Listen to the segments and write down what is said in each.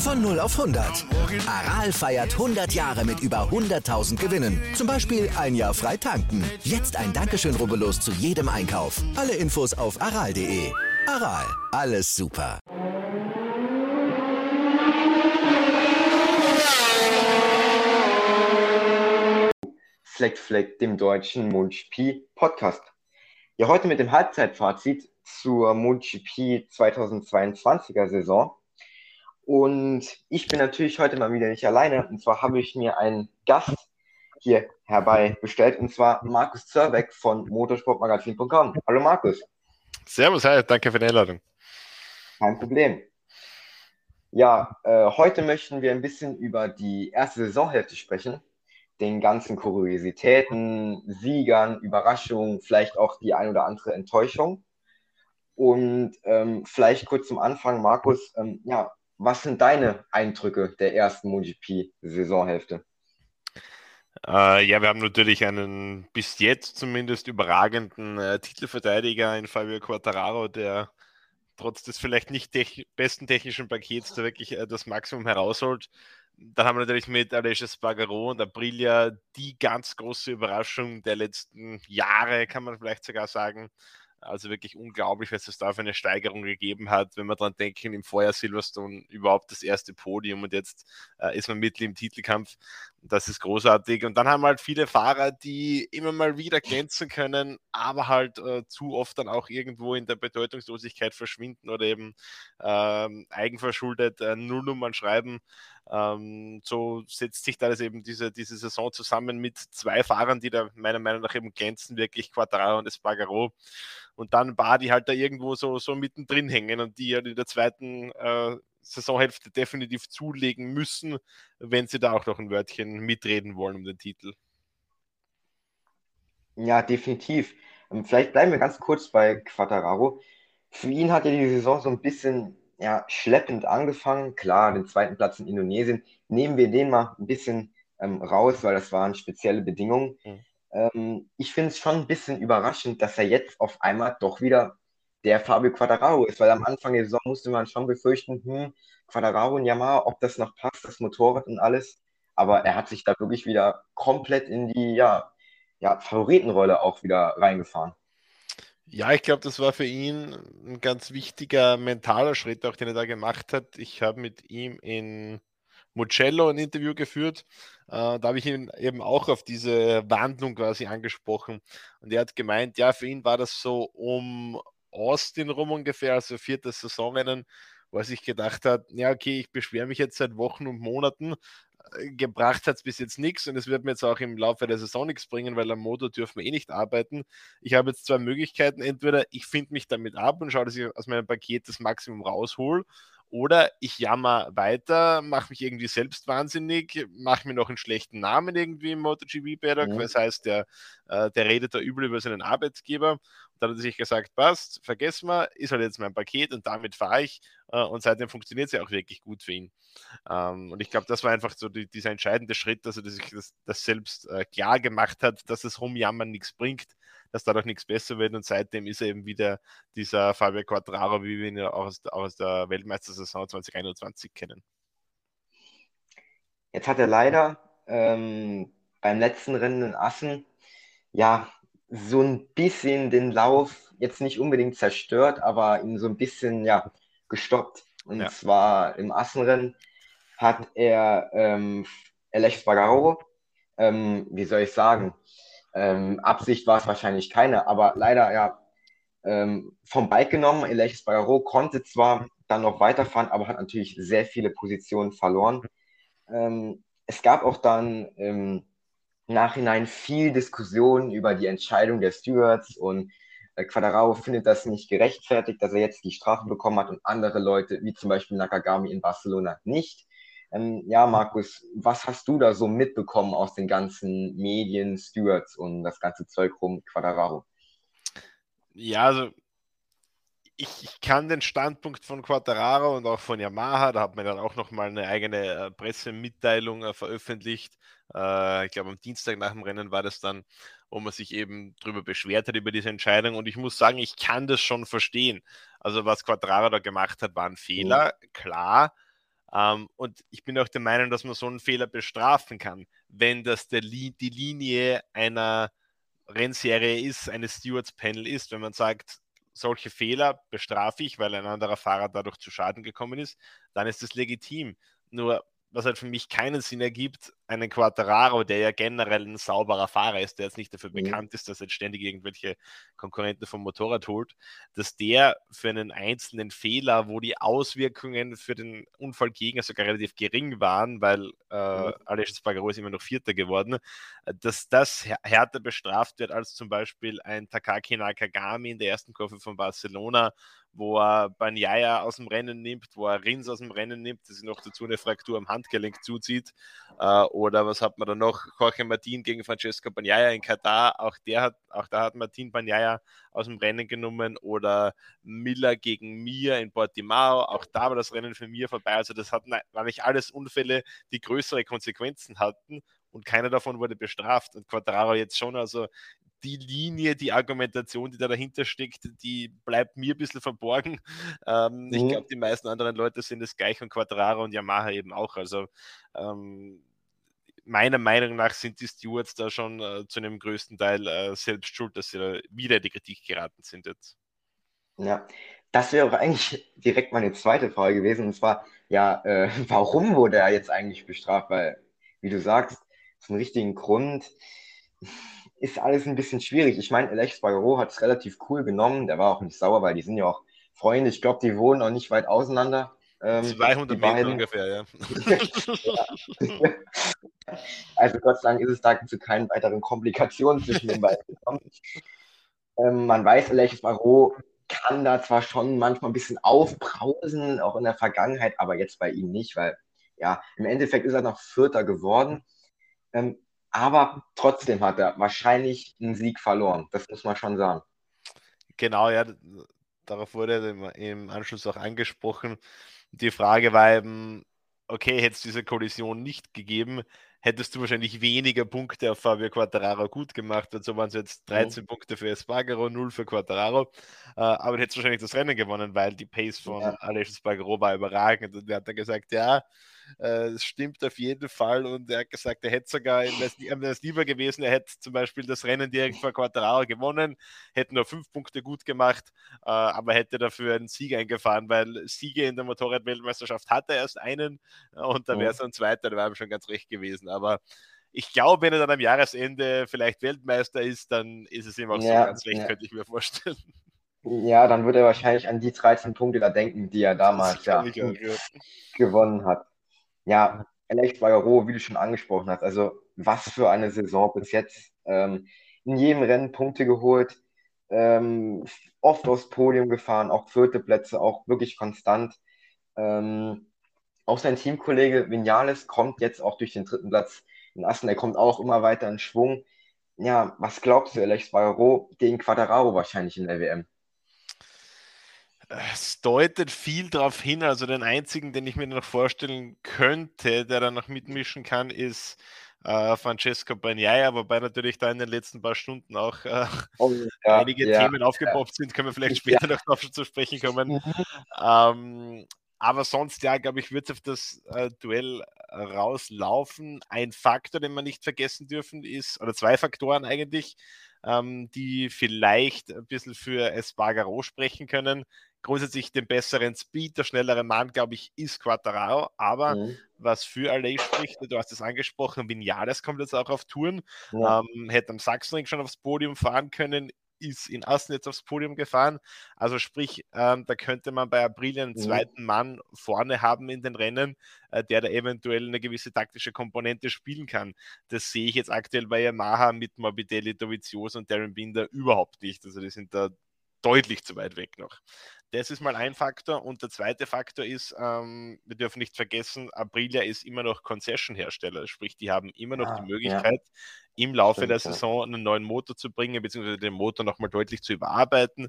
Von 0 auf 100. Aral feiert 100 Jahre mit über 100.000 Gewinnen. Zum Beispiel ein Jahr frei tanken. Jetzt ein Dankeschön, rubbellos zu jedem Einkauf. Alle Infos auf aral.de. Aral, alles super. Fleck Fleck, dem deutschen MotoGP Podcast. Ja, heute mit dem Halbzeitfazit zur MotoGP 2022er Saison. Und ich bin natürlich heute mal wieder nicht alleine. Und zwar habe ich mir einen Gast hier herbei bestellt, und zwar Markus Zerbeck von motorsportmagazin.com. Hallo Markus. Servus, hi, danke für die Einladung. Kein Problem. Ja, äh, heute möchten wir ein bisschen über die erste Saisonhälfte sprechen. Den ganzen Kuriositäten, Siegern, Überraschungen, vielleicht auch die ein oder andere Enttäuschung. Und ähm, vielleicht kurz zum Anfang, Markus, ähm, ja, was sind deine Eindrücke der ersten MotoGP-Saisonhälfte? Äh, ja, wir haben natürlich einen bis jetzt zumindest überragenden äh, Titelverteidiger in Fabio Quartararo, der trotz des vielleicht nicht tech besten technischen Pakets da wirklich äh, das Maximum herausholt. Dann haben wir natürlich mit Aleix Spargaro und Aprilia die ganz große Überraschung der letzten Jahre, kann man vielleicht sogar sagen. Also wirklich unglaublich, was es da für eine Steigerung gegeben hat, wenn wir daran denken, im Vorjahr Silverstone überhaupt das erste Podium und jetzt äh, ist man mitten im Titelkampf. Das ist großartig. Und dann haben halt viele Fahrer, die immer mal wieder glänzen können, aber halt äh, zu oft dann auch irgendwo in der Bedeutungslosigkeit verschwinden oder eben ähm, eigenverschuldet äh, Nullnummern schreiben. Ähm, so setzt sich da eben diese, diese Saison zusammen mit zwei Fahrern, die da meiner Meinung nach eben glänzen, wirklich Quattraro und Espargaro. Und dann war die halt da irgendwo so, so mittendrin hängen und die halt in der zweiten äh, Saisonhälfte definitiv zulegen müssen, wenn sie da auch noch ein Wörtchen mitreden wollen um den Titel. Ja, definitiv. Ähm, vielleicht bleiben wir ganz kurz bei Quattararo. Für ihn hat ja die Saison so ein bisschen ja, schleppend angefangen. Klar, den zweiten Platz in Indonesien. Nehmen wir den mal ein bisschen ähm, raus, weil das waren spezielle Bedingungen. Mhm. Ähm, ich finde es schon ein bisschen überraschend, dass er jetzt auf einmal doch wieder der Fabio Quadraro ist, weil am Anfang der Saison musste man schon befürchten, hm, Quadraro und Yamaha, ob das noch passt, das Motorrad und alles. Aber er hat sich da wirklich wieder komplett in die ja, ja, Favoritenrolle auch wieder reingefahren. Ja, ich glaube, das war für ihn ein ganz wichtiger mentaler Schritt, auch den er da gemacht hat. Ich habe mit ihm in Mugello ein Interview geführt. Äh, da habe ich ihn eben auch auf diese Wandlung quasi angesprochen. Und er hat gemeint, ja, für ihn war das so um Austin rum ungefähr, also viertes Saisonrennen, wo er sich gedacht hat, ja, okay, ich beschwere mich jetzt seit Wochen und Monaten, äh, gebracht hat es bis jetzt nichts und es wird mir jetzt auch im Laufe der Saison nichts bringen, weil am Motor dürfen wir eh nicht arbeiten. Ich habe jetzt zwei Möglichkeiten. Entweder ich finde mich damit ab und schaue, dass ich aus meinem Paket das Maximum raushol oder ich jammer weiter, mache mich irgendwie selbst wahnsinnig, mache mir noch einen schlechten Namen irgendwie im MotoGP-Paddock, mhm. das heißt, der, äh, der redet da übel über seinen Arbeitgeber. Dann hat er sich gesagt, passt, vergessen wir, ist halt jetzt mein Paket und damit fahre ich. Äh, und seitdem funktioniert es ja auch wirklich gut für ihn. Ähm, und ich glaube, das war einfach so die, dieser entscheidende Schritt, dass er sich das, das selbst äh, klar gemacht hat, dass das Rumjammern nichts bringt, dass dadurch nichts besser wird. Und seitdem ist er eben wieder dieser Fabio Quattraro, wie wir ihn ja auch aus, auch aus der Weltmeistersaison 2021 kennen. Jetzt hat er leider ähm, beim letzten Rennen in Assen ja so ein bisschen den Lauf jetzt nicht unbedingt zerstört, aber ihn so ein bisschen ja gestoppt. Und ja. zwar im Assenrennen hat er ähm, Alex Bagaro, ähm, wie soll ich sagen, ähm, Absicht war es wahrscheinlich keine, aber leider ja ähm, vom Bike genommen. Alex Bagaro konnte zwar dann noch weiterfahren, aber hat natürlich sehr viele Positionen verloren. Ähm, es gab auch dann Nachhinein viel Diskussion über die Entscheidung der Stewards und äh, Quadraro findet das nicht gerechtfertigt, dass er jetzt die Strafe bekommen hat und andere Leute, wie zum Beispiel Nakagami in Barcelona, nicht. Ähm, ja, Markus, was hast du da so mitbekommen aus den ganzen Medien, Stewards und das ganze Zeug rum Quadraro? Ja, also ich, ich, kann den Standpunkt von Quattararo und auch von Yamaha, da hat man dann auch nochmal eine eigene äh, Pressemitteilung äh, veröffentlicht. Äh, ich glaube, am Dienstag nach dem Rennen war das dann, wo man sich eben darüber beschwert hat, über diese Entscheidung. Und ich muss sagen, ich kann das schon verstehen. Also, was Quattararo da gemacht hat, war ein Fehler, mhm. klar. Ähm, und ich bin auch der Meinung, dass man so einen Fehler bestrafen kann, wenn das der, die Linie einer Rennserie ist, eines Stewards-Panel ist, wenn man sagt, solche Fehler bestrafe ich, weil ein anderer Fahrer dadurch zu Schaden gekommen ist, dann ist das legitim. Nur was halt für mich keinen Sinn ergibt, einen Quattararo, der ja generell ein sauberer Fahrer ist, der jetzt nicht dafür mhm. bekannt ist, dass er ständig irgendwelche Konkurrenten vom Motorrad holt, dass der für einen einzelnen Fehler, wo die Auswirkungen für den Unfallgegner sogar relativ gering waren, weil äh, mhm. Alex Spargaro ist immer noch Vierter geworden, dass das härter bestraft wird als zum Beispiel ein Takaki Nakagami in der ersten Kurve von Barcelona, wo er Banyaya aus dem Rennen nimmt, wo er Rins aus dem Rennen nimmt, das noch dazu eine Fraktur am Handgelenk zuzieht. Äh, oder was hat man da noch? Jorge Martin gegen Francesco Banyaya in Katar. Auch, der hat, auch da hat Martin Banyaya aus dem Rennen genommen. Oder Miller gegen Mir in Portimao. Auch da war das Rennen für Mir vorbei. Also das hatten, waren nicht alles Unfälle, die größere Konsequenzen hatten und keiner davon wurde bestraft. Und Quadraro jetzt schon, also die Linie, die Argumentation, die da dahinter steckt, die bleibt mir ein bisschen verborgen. Ähm, mhm. Ich glaube, die meisten anderen Leute sind es gleich und Quadraro und Yamaha eben auch. Also ähm, meiner Meinung nach sind die Stewards da schon äh, zu einem größten Teil äh, selbst schuld, dass sie wieder in die Kritik geraten sind jetzt. Ja, das wäre auch eigentlich direkt meine zweite Frage gewesen. Und zwar, ja, äh, warum wurde er jetzt eigentlich bestraft? Weil, wie du sagst, ein richtigen Grund ist alles ein bisschen schwierig. Ich meine, Alex Bagaro hat es relativ cool genommen. Der war auch nicht sauer, weil die sind ja auch Freunde. Ich glaube, die wohnen auch nicht weit auseinander. Ähm, 200 Meter ungefähr, ja. ja. Also Gott sei Dank ist es da zu keinen weiteren Komplikationen zwischen den beiden gekommen. Ähm, man weiß, Alex Barreau kann da zwar schon manchmal ein bisschen aufbrausen, auch in der Vergangenheit, aber jetzt bei ihm nicht, weil ja, im Endeffekt ist er noch Vierter geworden. Ähm, aber trotzdem hat er wahrscheinlich einen Sieg verloren. Das muss man schon sagen. Genau, ja, darauf wurde im Anschluss auch angesprochen. Die Frage war eben, okay, hätte es diese Kollision nicht gegeben, hättest du wahrscheinlich weniger Punkte auf Fabio Quattararo gut gemacht. Und so waren es jetzt 13 mhm. Punkte für Espargaro, 0 für Quattararo. Äh, aber du hättest wahrscheinlich das Rennen gewonnen, weil die Pace von ja. Alex Espargaro war überragend. Und er hat dann gesagt, ja, es stimmt auf jeden Fall. Und er hat gesagt, er hätte sogar, ihm wäre es lieber gewesen, er hätte zum Beispiel das Rennen direkt vor Quattararo gewonnen, hätte nur fünf Punkte gut gemacht, äh, aber hätte dafür einen Sieg eingefahren, weil Siege in der Motorradweltmeisterschaft hat er erst einen und da wäre es ein zweiter, da wäre ihm schon ganz recht gewesen. Aber ich glaube, wenn er dann am Jahresende vielleicht Weltmeister ist, dann ist es ihm auch ja, so ganz recht, ja. könnte ich mir vorstellen. Ja, dann wird er wahrscheinlich an die 13 Punkte da denken, die er damals ja, gewonnen hat. Ja, Alex Bayero, wie du schon angesprochen hast, also was für eine Saison bis jetzt. Ähm, in jedem Rennen Punkte geholt, ähm, oft aufs Podium gefahren, auch vierte Plätze, auch wirklich konstant. Ähm, auch sein Teamkollege Vinales kommt jetzt auch durch den dritten Platz in Assen, er kommt auch immer weiter in Schwung. Ja, was glaubst du, Alex Bayero gegen Quadraro wahrscheinlich in der WM? Es deutet viel darauf hin. Also den einzigen, den ich mir noch vorstellen könnte, der da noch mitmischen kann, ist äh, Francesco Bagnaia, wobei natürlich da in den letzten paar Stunden auch äh, oh, ja, einige ja, Themen aufgepoppt ja. sind, können wir vielleicht später noch darauf zu sprechen kommen. Mhm. Ähm, aber sonst, ja, glaube ich, wird es auf das äh, Duell rauslaufen. Ein Faktor, den wir nicht vergessen dürfen, ist, oder zwei Faktoren eigentlich, ähm, die vielleicht ein bisschen für Espargaro sprechen können grundsätzlich den besseren Speed, der schnellere Mann, glaube ich, ist Quattararo. Aber mhm. was für Alley spricht, du hast es angesprochen, Vinales kommt jetzt auch auf Touren, ja. ähm, hätte am Sachsenring schon aufs Podium fahren können, ist in Assen jetzt aufs Podium gefahren. Also sprich, ähm, da könnte man bei April einen mhm. zweiten Mann vorne haben in den Rennen, äh, der da eventuell eine gewisse taktische Komponente spielen kann. Das sehe ich jetzt aktuell bei Yamaha mit Morbidelli, Dovizioso und Darren Binder überhaupt nicht. Also die sind da deutlich zu weit weg noch. Das ist mal ein Faktor. Und der zweite Faktor ist, ähm, wir dürfen nicht vergessen, Aprilia ist immer noch Concession-Hersteller. Sprich, die haben immer noch ah, die Möglichkeit, ja im Laufe Stimmt, der Saison einen neuen Motor zu bringen, beziehungsweise den Motor nochmal deutlich zu überarbeiten.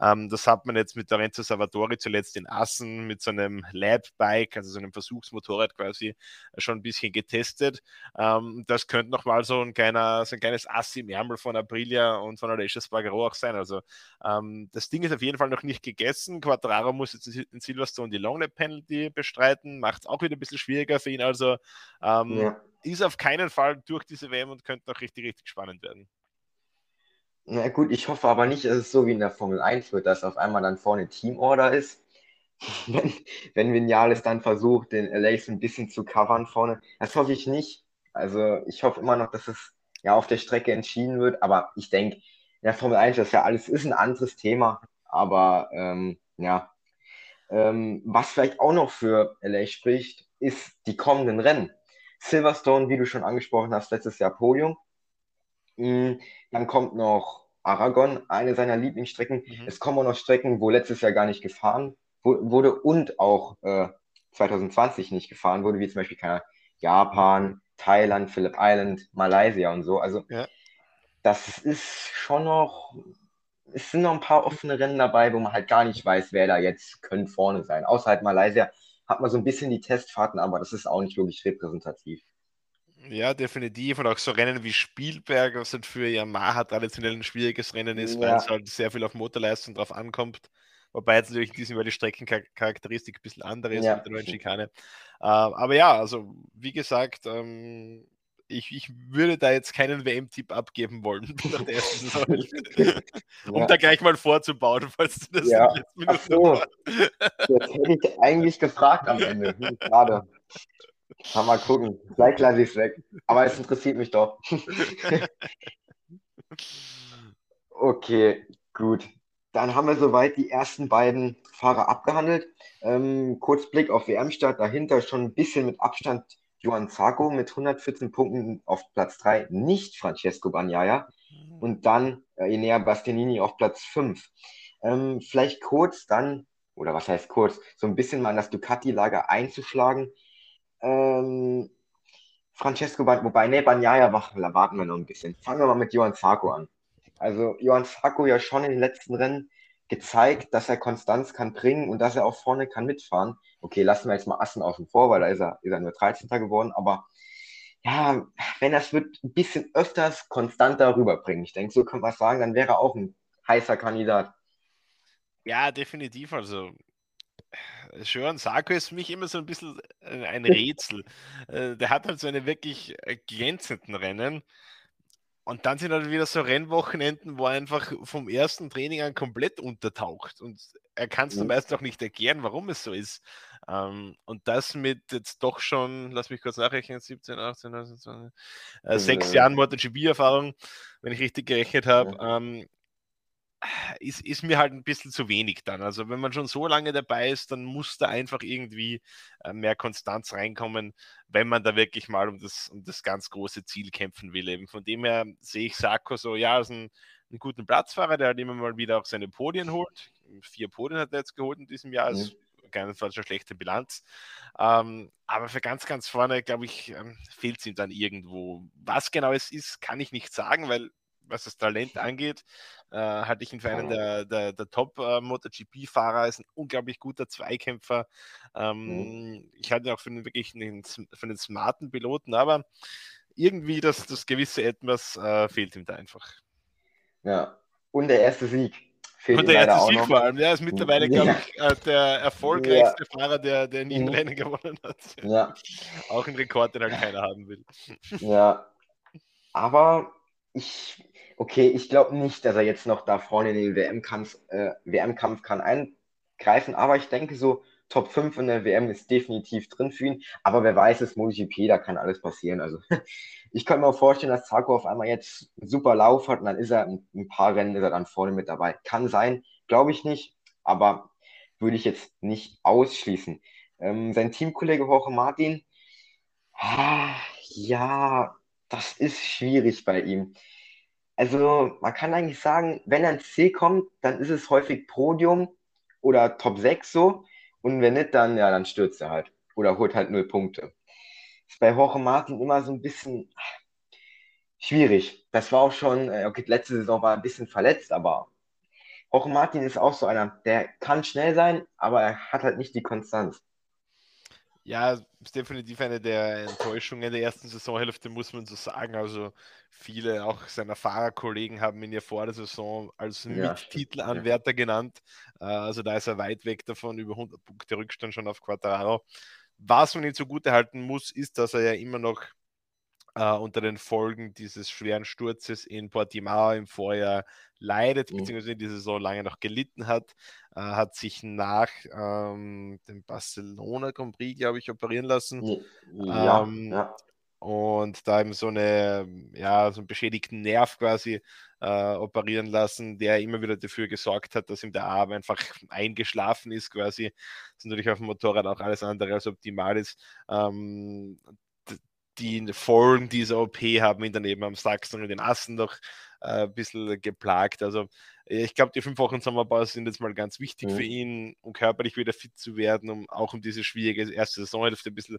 Ähm, das hat man jetzt mit der Renzo Salvatori zuletzt in Assen mit so einem Lab-Bike, also so einem Versuchsmotorrad quasi, schon ein bisschen getestet. Ähm, das könnte nochmal so ein kleiner, so ein kleines Ass im Ärmel von Aprilia und von Alessio Spargaro auch sein. Also ähm, das Ding ist auf jeden Fall noch nicht gegessen. Quattraro muss jetzt in Silverstone die Long Lap Penalty bestreiten, macht es auch wieder ein bisschen schwieriger für ihn. Also ähm, ja ist auf keinen Fall durch diese WM und könnte noch richtig, richtig spannend werden. Na gut, ich hoffe aber nicht, dass es so wie in der Formel 1 wird, dass auf einmal dann vorne Teamorder ist. wenn, wenn Vinales dann versucht, den LAs ein bisschen zu covern vorne. Das hoffe ich nicht. Also ich hoffe immer noch, dass es ja auf der Strecke entschieden wird. Aber ich denke, in der Formel 1 das ja alles ist ein anderes Thema. Aber ähm, ja, ähm, was vielleicht auch noch für LA spricht, ist die kommenden Rennen. Silverstone, wie du schon angesprochen hast, letztes Jahr Podium. Mm, dann kommt noch Aragon, eine seiner Lieblingsstrecken. Mhm. Es kommen auch noch Strecken, wo letztes Jahr gar nicht gefahren wurde und auch äh, 2020 nicht gefahren wurde, wie zum Beispiel keine Japan, Thailand, Phillip Island, Malaysia und so. Also ja. das ist schon noch, es sind noch ein paar offene Rennen dabei, wo man halt gar nicht weiß, wer da jetzt könnte vorne sein. Außer halt Malaysia hat man so ein bisschen die Testfahrten, aber das ist auch nicht wirklich repräsentativ. Ja, definitiv. Und auch so Rennen wie Spielberg, was halt für Yamaha traditionell ein schwieriges Rennen ist, ja. weil es halt sehr viel auf Motorleistung drauf ankommt. Wobei jetzt natürlich diesmal die Streckencharakteristik ein bisschen andere ist ja. mit der neuen Schikane. Äh, aber ja, also wie gesagt, ähm, ich, ich würde da jetzt keinen WM-Tipp abgeben wollen nach der ersten Saison. um ja. da gleich mal vorzubauen, falls du das ja. Ach so. Jetzt hätte ich eigentlich gefragt am Ende. Hm, gerade. Mal gucken. Vielleicht lasse ich es weg. Aber es interessiert mich doch. okay, gut. Dann haben wir soweit die ersten beiden Fahrer abgehandelt. Ähm, kurz Blick auf WM-Start. Dahinter schon ein bisschen mit Abstand Johann Zarco mit 114 Punkten auf Platz 3, nicht Francesco Bagnaia. Mhm. Und dann äh, Enea Bastianini auf Platz 5. Ähm, vielleicht kurz dann, oder was heißt kurz, so ein bisschen mal in das Ducati-Lager einzuschlagen. Ähm, Francesco, wobei, ne, Bagnaia warten wir noch ein bisschen. Fangen wir mal mit Johann Zarco an. Also Johann Zarco ja schon in den letzten Rennen gezeigt, dass er Konstanz kann bringen und dass er auch vorne kann mitfahren. Okay, lassen wir jetzt mal Assen außen vor, weil da ist er, ist er nur 13. geworden, aber ja, wenn er es wird ein bisschen öfters konstanter rüberbringen, ich denke, so kann man sagen, dann wäre er auch ein heißer Kandidat. Ja, definitiv. Also Schören Sarko ist für mich immer so ein bisschen ein Rätsel. Äh, der hat halt so eine wirklich äh, glänzenden Rennen. Und dann sind halt wieder so Rennwochenenden, wo er einfach vom ersten Training an komplett untertaucht. Und er kann es mhm. meist auch nicht erklären, warum es so ist. Ähm, und das mit jetzt doch schon, lass mich kurz nachrechnen, 17, 18, 19, 20, äh, sechs Jahren MotoGP-Erfahrung, wenn ich richtig gerechnet habe. Ja. Ähm, ist, ist mir halt ein bisschen zu wenig dann. Also wenn man schon so lange dabei ist, dann muss da einfach irgendwie äh, mehr Konstanz reinkommen, wenn man da wirklich mal um das, um das ganz große Ziel kämpfen will. Eben von dem her sehe ich Sarko so, ja, ist ein, einen guten Platzfahrer, der halt immer mal wieder auch seine Podien holt. Vier Podien hat er jetzt geholt in diesem Jahr. Mhm. Keinesfalls eine schlechte Bilanz. Ähm, aber für ganz, ganz vorne, glaube ich, ähm, fehlt es ihm dann irgendwo. Was genau es ist, kann ich nicht sagen, weil was das Talent angeht, äh, halte ich ihn für einen der, der, der Top-MotoGP-Fahrer, ist ein unglaublich guter Zweikämpfer. Ähm, mhm. Ich halte ihn auch für einen wirklich einen, für einen smarten Piloten, aber irgendwie das, das gewisse Etwas äh, fehlt ihm da einfach. Ja, und der erste Sieg. Fehlt und der erste Sieg vor allem. Der ist mittlerweile, glaube ich, äh, der erfolgreichste ja. Fahrer, der, der nie mhm. Rennen gewonnen hat. Ja. Auch ein Rekord, den halt keiner haben will. Ja, aber ich, okay, ich glaube nicht, dass er jetzt noch da vorne in den WM-Kampf äh, WM kann eingreifen, aber ich denke so, Top 5 in der WM ist definitiv drin für ihn, aber wer weiß, es MotoGP, da kann alles passieren. Also ich könnte mir vorstellen, dass Zarko auf einmal jetzt einen super Lauf hat und dann ist er in ein paar Rennen ist er dann vorne mit dabei. Kann sein, glaube ich nicht, aber würde ich jetzt nicht ausschließen. Ähm, sein Teamkollege Jorge Martin, ah, ja, das ist schwierig bei ihm. Also man kann eigentlich sagen, wenn er ins C kommt, dann ist es häufig Podium oder Top 6 so. Und wenn nicht, dann, ja, dann stürzt er halt. Oder holt halt null Punkte. Ist bei Jorge Martin immer so ein bisschen schwierig. Das war auch schon, äh, okay, letzte Saison war er ein bisschen verletzt, aber Jorge Martin ist auch so einer, der kann schnell sein, aber er hat halt nicht die Konstanz. Ja, ist definitiv eine der Enttäuschungen der ersten Saisonhälfte, muss man so sagen. Also viele auch seiner Fahrerkollegen haben ihn ja vor der Saison als ja, Mittitelanwärter ja. genannt. Äh, also da ist er weit weg davon, über 100 Punkte Rückstand schon auf Quattararo. Was man ihm zugute halten muss, ist, dass er ja immer noch äh, unter den Folgen dieses schweren Sturzes in Portimao im Vorjahr leidet, mhm. beziehungsweise in dieser Saison lange noch gelitten hat, äh, hat sich nach ähm, dem Barcelona Grand Prix, glaube ich, operieren lassen. Ja, ähm, ja. Und da eben so eine, ja, so einen beschädigten Nerv quasi äh, operieren lassen, der immer wieder dafür gesorgt hat, dass ihm der Arm einfach eingeschlafen ist, quasi. Das ist natürlich auf dem Motorrad auch alles andere als optimal ist. Ähm, die Folgen dieser OP haben ihn dann eben am Sachsen und den Assen noch äh, ein bisschen geplagt. Also ich glaube, die fünf Wochen Sommerpause sind jetzt mal ganz wichtig mhm. für ihn, um körperlich wieder fit zu werden, um auch um diese schwierige erste Saisonhälfte ein bisschen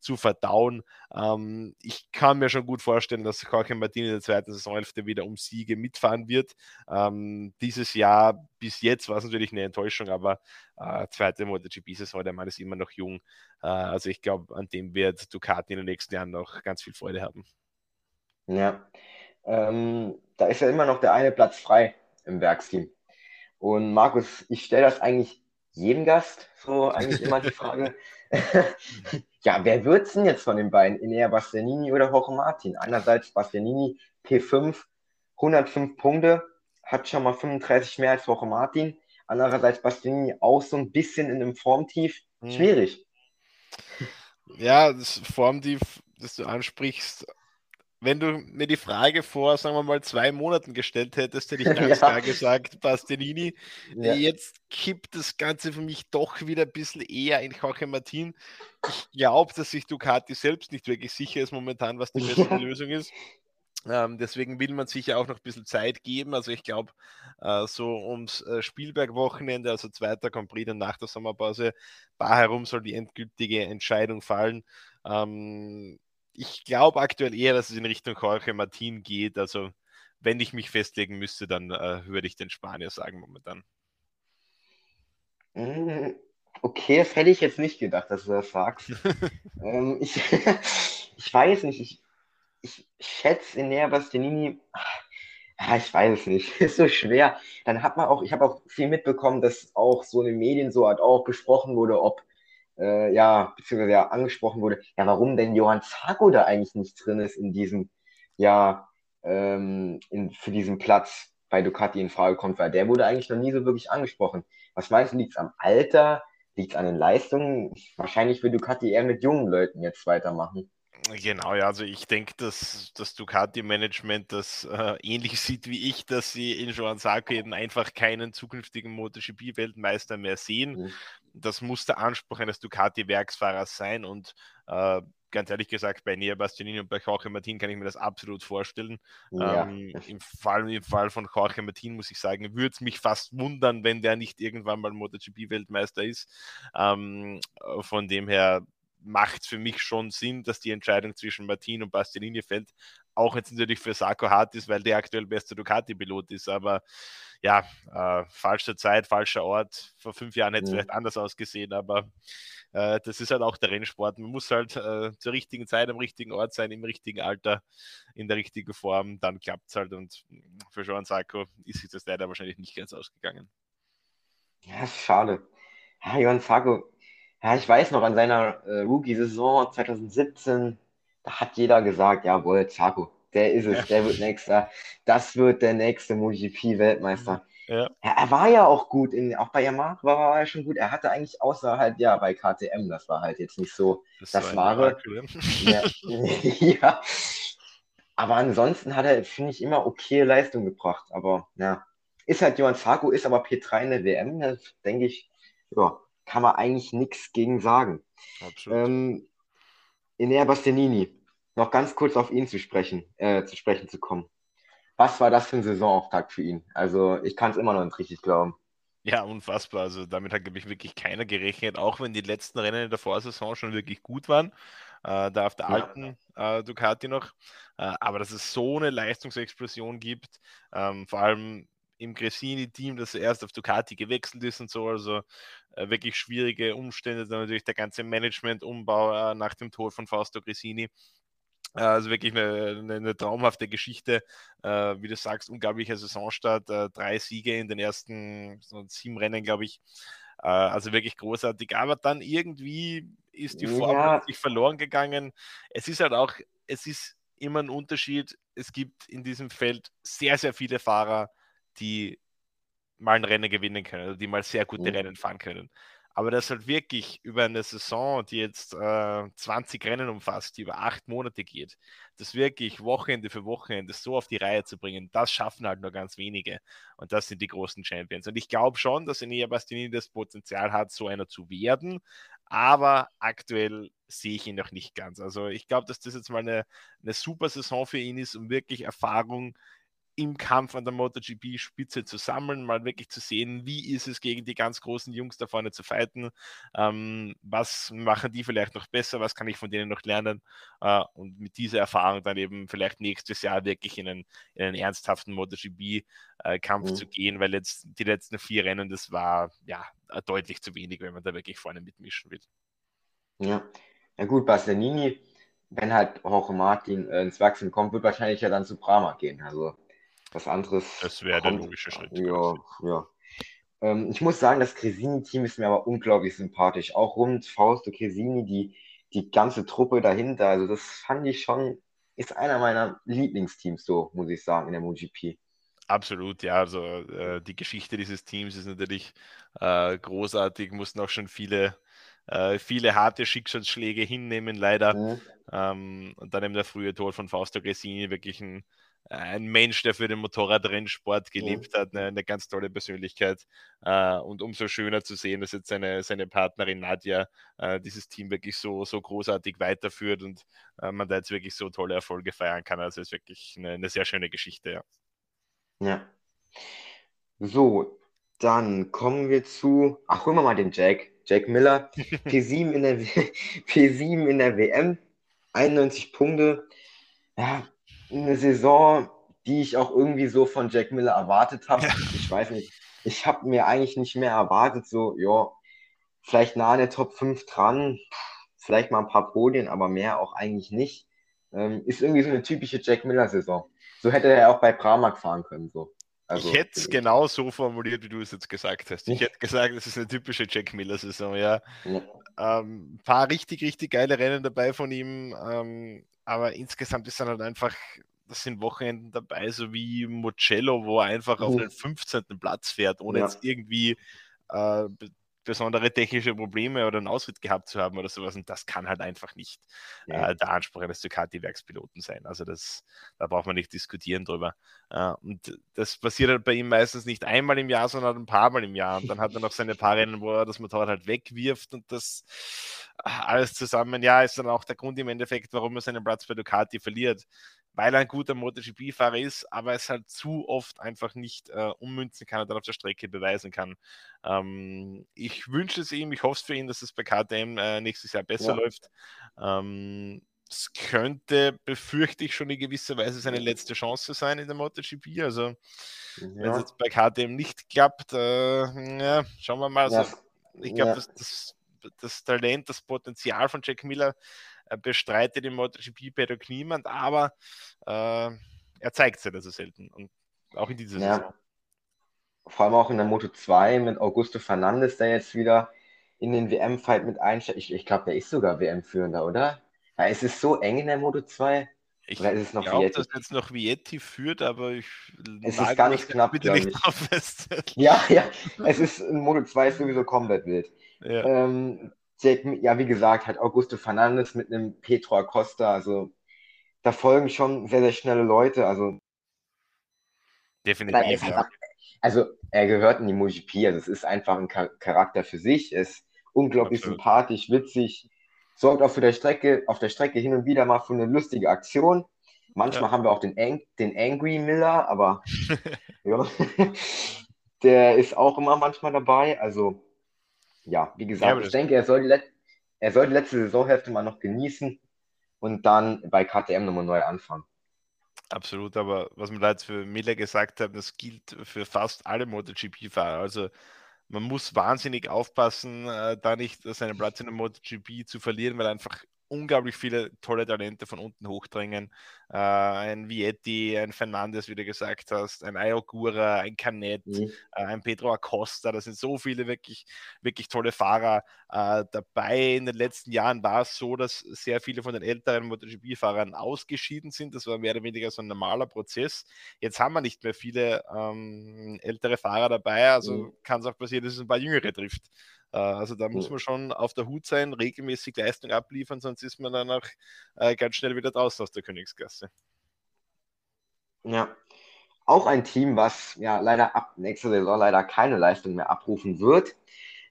zu verdauen. Ähm, ich kann mir schon gut vorstellen, dass Jorge Martin in der zweiten Saisonhälfte wieder um Siege mitfahren wird. Ähm, dieses Jahr bis jetzt war es natürlich eine Enttäuschung, aber äh, zweite MotoGP-Saison, der Mann ist immer noch jung. Äh, also ich glaube, an dem wird Ducati in den nächsten Jahren noch ganz viel Freude haben. Ja, ähm, da ist ja immer noch der eine Platz frei im Werksteam. Und Markus, ich stelle das eigentlich jedem Gast so eigentlich immer die Frage, ja, wer wird es denn jetzt von den beiden? Inea Bastianini oder Jorge Martin? Einerseits Bastianini P5, 105 Punkte, hat schon mal 35 mehr als Jorge Martin. Andererseits Bastianini auch so ein bisschen in einem Formtief. Hm. Schwierig. Ja, das Formtief, das du ansprichst, wenn du mir die Frage vor, sagen wir mal, zwei Monaten gestellt hättest, hätte ich ganz ja. klar gesagt, Bastianini. Ja. Jetzt kippt das Ganze für mich doch wieder ein bisschen eher in Jorge Martin. Ich glaube, dass sich Ducati selbst nicht wirklich sicher ist momentan, was die beste ja. Lösung ist. Ähm, deswegen will man sich ja auch noch ein bisschen Zeit geben. Also ich glaube, äh, so ums äh, Spielberg-Wochenende, also zweiter Grand Prix dann nach der Sommerpause, da herum soll die endgültige Entscheidung fallen. Ähm, ich glaube aktuell eher, dass es in Richtung Jorge Martin geht. Also, wenn ich mich festlegen müsste, dann äh, würde ich den Spanier sagen momentan. Mm, okay, das hätte ich jetzt nicht gedacht, dass du das sagst. ähm, ich, ich weiß nicht, ich, ich schätze in der Bastianini, ja, ich weiß es nicht, ist so schwer. Dann hat man auch, ich habe auch viel mitbekommen, dass auch so in den Medien so halt auch besprochen wurde, ob äh, ja, beziehungsweise ja angesprochen wurde, ja, warum denn Johann Zarko da eigentlich nicht drin ist in diesem, ja, ähm, in, für diesen Platz bei Ducati in Frage kommt, weil der wurde eigentlich noch nie so wirklich angesprochen. Was meinst du, liegt es am Alter? Liegt es an den Leistungen? Wahrscheinlich will Ducati eher mit jungen Leuten jetzt weitermachen. Genau, ja, also ich denke, dass das Ducati-Management das äh, ähnlich sieht wie ich, dass sie in Joan Sarko eben einfach keinen zukünftigen MotoGP-Weltmeister mehr sehen. Mhm. Das muss der Anspruch eines Ducati-Werksfahrers sein und äh, ganz ehrlich gesagt, bei Nia Bastianini und bei Jorge Martin kann ich mir das absolut vorstellen. Ja. Ähm, im, Fall, Im Fall von Jorge Martin muss ich sagen, würde es mich fast wundern, wenn der nicht irgendwann mal MotoGP-Weltmeister ist. Ähm, von dem her macht es für mich schon Sinn, dass die Entscheidung zwischen Martin und Bastianini fällt. Auch jetzt natürlich für Sarko hart ist, weil der aktuell beste Ducati-Pilot ist. Aber ja, äh, falsche Zeit, falscher Ort. Vor fünf Jahren hätte es ja. vielleicht anders ausgesehen, aber äh, das ist halt auch der Rennsport. Man muss halt äh, zur richtigen Zeit am richtigen Ort sein, im richtigen Alter, in der richtigen Form. Dann klappt es halt. Und für Joan Sarko ist sich das leider wahrscheinlich nicht ganz ausgegangen. Ja, schade. Ja, Johann Sarko ja, ich weiß noch, an seiner äh, Rookie-Saison 2017, da hat jeder gesagt, jawohl, Zarko, der ist es, der wird nächster. Das wird der nächste MotoGP-Weltmeister. Ja. ja. er war ja auch gut, in, auch bei Yamaha war er schon gut. Er hatte eigentlich außer halt, ja, bei KTM, das war halt jetzt nicht so das, das wahre. Ja, ja. Aber ansonsten hat er, finde ich, immer okay Leistung gebracht. Aber ja, ist halt Johann Zarko, ist aber P3 in der WM, denke ich, ja, kann man eigentlich nichts gegen sagen. Absolut. Ähm, Enea Bastianini, noch ganz kurz auf ihn zu sprechen, äh, zu sprechen zu kommen. Was war das für ein Saisonauftakt für ihn? Also ich kann es immer noch nicht richtig glauben. Ja, unfassbar. Also damit hat, glaube ich, wirklich keiner gerechnet, auch wenn die letzten Rennen in der Vorsaison schon wirklich gut waren. Äh, da auf der alten äh, Ducati noch. Äh, aber dass es so eine Leistungsexplosion gibt, ähm, vor allem im Gresini-Team, das erst auf Ducati gewechselt ist und so, also äh, wirklich schwierige Umstände, dann natürlich der ganze Management-Umbau äh, nach dem Tod von Fausto Gresini. Äh, also wirklich eine, eine, eine traumhafte Geschichte. Äh, wie du sagst, unglaublicher Saisonstart. Äh, drei Siege in den ersten so sieben Rennen, glaube ich. Äh, also wirklich großartig. Aber dann irgendwie ist die Form ja. verloren gegangen. Es ist halt auch, es ist immer ein Unterschied. Es gibt in diesem Feld sehr, sehr viele Fahrer, die mal ein Rennen gewinnen können, also die mal sehr gute mhm. Rennen fahren können. Aber das halt wirklich über eine Saison, die jetzt äh, 20 Rennen umfasst, die über acht Monate geht, das wirklich Wochenende für Wochenende so auf die Reihe zu bringen, das schaffen halt nur ganz wenige. Und das sind die großen Champions. Und ich glaube schon, dass Enea Bastianini das Potenzial hat, so einer zu werden. Aber aktuell sehe ich ihn noch nicht ganz. Also ich glaube, dass das jetzt mal eine, eine super Saison für ihn ist, um wirklich Erfahrung im Kampf an der MotoGP-Spitze zu sammeln, mal wirklich zu sehen, wie ist es gegen die ganz großen Jungs da vorne zu fighten, ähm, was machen die vielleicht noch besser, was kann ich von denen noch lernen äh, und mit dieser Erfahrung dann eben vielleicht nächstes Jahr wirklich in einen, in einen ernsthaften MotoGP-Kampf mhm. zu gehen, weil jetzt die letzten vier Rennen, das war ja deutlich zu wenig, wenn man da wirklich vorne mitmischen will. Ja, ja gut, Bastianini, wenn halt Jorge Martin äh, ins Wachsen kommt, wird wahrscheinlich ja dann zu Brahma gehen. Also was anderes. Das wäre der logische Schritt. Ja, ja. Ähm, ich muss sagen, das Cresini-Team ist mir aber unglaublich sympathisch. Auch rund Fausto Cresini, die, die ganze Truppe dahinter. Also, das fand ich schon, ist einer meiner Lieblingsteams, so muss ich sagen, in der MotoGP. Absolut, ja. Also äh, die Geschichte dieses Teams ist natürlich äh, großartig, mussten auch schon viele, äh, viele harte Schicksalsschläge hinnehmen, leider. Mhm. Ähm, und dann eben der frühe Tod von Fausto Gresini, wirklich ein, ein Mensch, der für den Motorradrennsport gelebt ja. hat, eine, eine, ganz tolle Persönlichkeit. Äh, und umso schöner zu sehen, dass jetzt seine, seine Partnerin Nadja äh, dieses Team wirklich so, so großartig weiterführt und äh, man da jetzt wirklich so tolle Erfolge feiern kann. Also es ist wirklich eine, eine sehr schöne Geschichte, ja. Ja. So, dann kommen wir zu. Ach, holen wir mal den Jack. Jack Miller. P7 in der, P7 in der WM. 91 Punkte. Ja, eine Saison, die ich auch irgendwie so von Jack Miller erwartet habe. Ja. Ich weiß nicht, ich habe mir eigentlich nicht mehr erwartet, so, ja, vielleicht nah an der Top 5 dran, vielleicht mal ein paar Podien, aber mehr auch eigentlich nicht. Ähm, ist irgendwie so eine typische Jack Miller-Saison. So hätte er auch bei Pramac fahren können, so. Also, ich hätte es genau so formuliert, wie du es jetzt gesagt hast. Ich hätte gesagt, es ist eine typische Jack Miller-Saison, ja. ja. Ähm, ein paar richtig, richtig geile Rennen dabei von ihm. Ähm, aber insgesamt ist dann halt einfach, das sind Wochenenden dabei, so wie Mugello, wo er einfach auf den 15. Platz fährt, ohne ja. jetzt irgendwie äh, besondere technische Probleme oder einen Ausritt gehabt zu haben oder sowas. Und das kann halt einfach nicht ja. äh, der Anspruch eines Ducati-Werkspiloten sein. Also das, da braucht man nicht diskutieren drüber. Äh, und das passiert halt bei ihm meistens nicht einmal im Jahr, sondern ein paar Mal im Jahr. Und dann hat er noch seine paar Rennen, wo er das Motorrad halt wegwirft und das alles zusammen, ja, ist dann auch der Grund im Endeffekt, warum er seinen Platz bei Ducati verliert. Weil er ein guter MotoGP-Fahrer ist, aber es halt zu oft einfach nicht äh, ummünzen kann und dann auf der Strecke beweisen kann. Ähm, ich wünsche es ihm, ich hoffe es für ihn, dass es bei KTM äh, nächstes Jahr besser ja. läuft. Ähm, es könnte, befürchte ich, schon in gewisser Weise seine letzte Chance sein in der MotoGP. Also, ja. wenn es jetzt bei KTM nicht klappt, äh, ja, schauen wir mal. Also. Ich glaube, das, das das Talent, das Potenzial von Jack Miller bestreitet im MotoGP der niemand, aber äh, er zeigt es ja so selten und auch in dieser ja. Saison. Vor allem auch in der Moto 2 mit Augusto Fernandes, der jetzt wieder in den WM-Fight mit einsteigt. Ich, ich glaube, der ist sogar WM-Führender, oder? Ja, es ist so eng in der Moto 2. Ich glaube, dass jetzt noch Vietti führt, aber ich es ist gar nicht knapp, bitte nicht drauf fest. Ja, ja, es ist in Moto 2 ist sowieso komplett wild. Ja. Ähm, ja, wie gesagt, hat Augusto Fernandes mit einem Petro Acosta, also da folgen schon sehr, sehr schnelle Leute, also definitiv. Ja. Also er gehört in die MotoGP, also es ist einfach ein Charakter für sich, er ist unglaublich Absolut. sympathisch, witzig, sorgt auch für der Strecke, auf der Strecke hin und wieder mal für eine lustige Aktion. Manchmal ja. haben wir auch den, Ang den Angry Miller, aber ja. der ist auch immer manchmal dabei. Also, ja, wie gesagt, ja, ich denke, er soll, die er soll die letzte Saisonhälfte mal noch genießen und dann bei KTM nochmal neu anfangen. Absolut, aber was wir da jetzt für Miller gesagt haben, das gilt für fast alle MotoGP-Fahrer. Also man muss wahnsinnig aufpassen, äh, da nicht seinen Platz in der MotoGP zu verlieren, weil einfach unglaublich viele tolle Talente von unten hochdrängen. Äh, ein Vietti, ein Fernandes, wie du gesagt hast, ein Ayogura, ein Canet, mhm. äh, ein Pedro Acosta. Da sind so viele wirklich, wirklich tolle Fahrer äh, dabei. In den letzten Jahren war es so, dass sehr viele von den älteren MotoGP-Fahrern ausgeschieden sind. Das war mehr oder weniger so ein normaler Prozess. Jetzt haben wir nicht mehr viele ähm, ältere Fahrer dabei, also mhm. kann es auch passieren, dass es ein paar Jüngere trifft. Äh, also da muss man schon auf der Hut sein, regelmäßig Leistung abliefern, sonst ist man dann auch äh, ganz schnell wieder draußen aus der Königsklasse. Ja, auch ein Team, was ja leider ab nächster Saison leider keine Leistung mehr abrufen wird,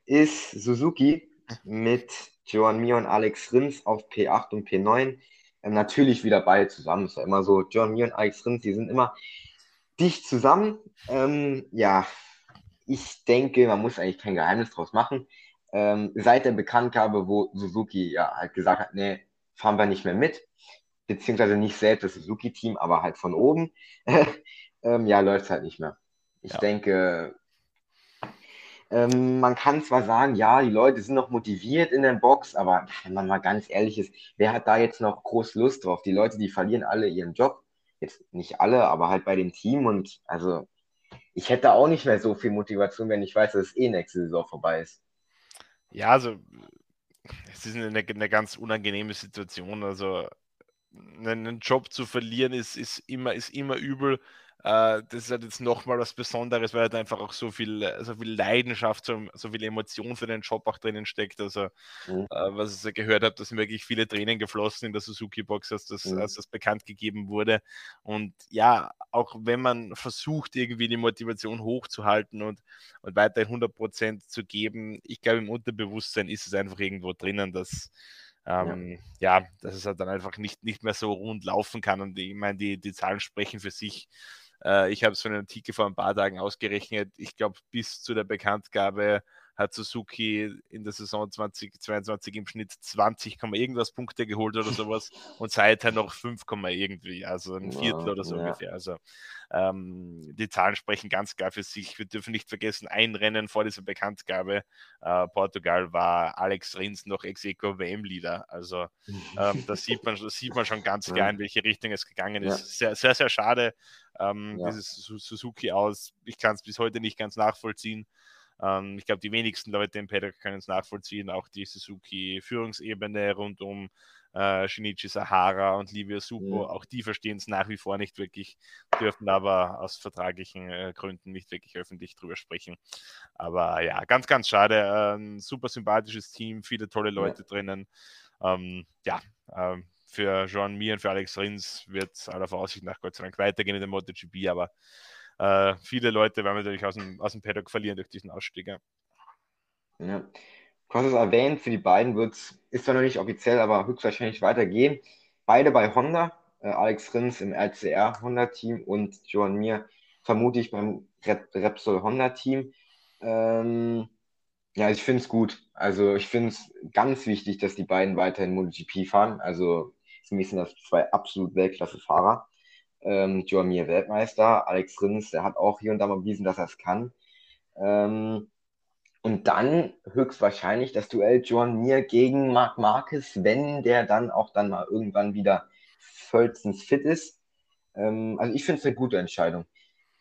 ist Suzuki mit Joan Mir und Alex Rins auf P8 und P9. Ähm, natürlich wieder beide zusammen. Ist ja immer so, Joan Mir und Alex Rins, die sind immer dicht zusammen. Ähm, ja, ich denke, man muss eigentlich kein Geheimnis draus machen. Ähm, seit der Bekanntgabe, wo Suzuki ja halt gesagt hat, nee, fahren wir nicht mehr mit, beziehungsweise nicht selbst das Suzuki-Team, aber halt von oben, ähm, ja, läuft es halt nicht mehr. Ich ja. denke, ähm, man kann zwar sagen, ja, die Leute sind noch motiviert in der Box, aber wenn man mal ganz ehrlich ist, wer hat da jetzt noch groß Lust drauf? Die Leute, die verlieren alle ihren Job. Jetzt nicht alle, aber halt bei dem Team und also ich hätte auch nicht mehr so viel Motivation, wenn ich weiß, dass es eh nächste Saison vorbei ist. Ja, also es ist eine, eine ganz unangenehme Situation. Also einen Job zu verlieren ist, ist, immer, ist immer übel. Äh, das ist halt jetzt nochmal was Besonderes, weil halt einfach auch so viel, so viel Leidenschaft, so, so viel Emotion für den Job auch drinnen steckt. Also, mhm. äh, was ich gehört habe, dass wirklich viele Tränen geflossen in der Suzuki-Box, als das, mhm. als das bekannt gegeben wurde. Und ja, auch wenn man versucht, irgendwie die Motivation hochzuhalten und, und weiterhin 100% zu geben, ich glaube, im Unterbewusstsein ist es einfach irgendwo drinnen, dass. Ähm, ja. ja, dass es halt dann einfach nicht, nicht mehr so rund laufen kann. Und ich meine, die, die Zahlen sprechen für sich. Äh, ich habe es von einem Artikel vor ein paar Tagen ausgerechnet. Ich glaube, bis zu der Bekanntgabe hat Suzuki in der Saison 2022 im Schnitt 20, irgendwas Punkte geholt oder sowas und seither noch 5, irgendwie, also ein Viertel oder so ja. ungefähr. Also ähm, die Zahlen sprechen ganz klar für sich. Wir dürfen nicht vergessen, ein Rennen vor dieser Bekanntgabe, äh, Portugal war Alex Rins noch Ex-Eco WM-Leader. Also ähm, da sieht man, das sieht man schon ganz klar, in welche Richtung es gegangen ist. Ja. Sehr, sehr, sehr schade, ähm, ja. dieses Suzuki aus. Ich kann es bis heute nicht ganz nachvollziehen. Ähm, ich glaube, die wenigsten Leute im Paddock können es nachvollziehen. Auch die Suzuki-Führungsebene rund um äh, Shinichi Sahara und Livio Supo, ja. auch die verstehen es nach wie vor nicht wirklich, dürfen aber aus vertraglichen äh, Gründen nicht wirklich öffentlich drüber sprechen. Aber ja, ganz, ganz schade. Äh, ein super sympathisches Team, viele tolle Leute ja. drinnen. Ähm, ja, ähm, für Jean Mir und für Alex Rins wird es aller Voraussicht nach Gott sei Dank weitergehen in der MotoGP, aber äh, viele Leute werden natürlich aus dem, aus dem Paddock verlieren durch diesen Ausstieg. Ja. ja. Du hast es erwähnt, für die beiden wird es, ist zwar noch nicht offiziell, aber höchstwahrscheinlich weitergehen. Beide bei Honda, äh, Alex Rins im RCR Honda-Team und Joan Mir vermute ich beim Rep Repsol Honda-Team. Ähm, ja, ich finde es gut. Also ich finde es ganz wichtig, dass die beiden weiterhin MotoGP fahren. Also für mich sind das zwei absolut Weltklasse-Fahrer ähm, Joamir Weltmeister, Alex Rins, der hat auch hier und da mal bewiesen, dass er es kann. Ähm, und dann höchstwahrscheinlich das Duell Joan Mir gegen Marc Marquez, wenn der dann auch dann mal irgendwann wieder vollstens fit ist. Ähm, also ich finde es eine gute Entscheidung.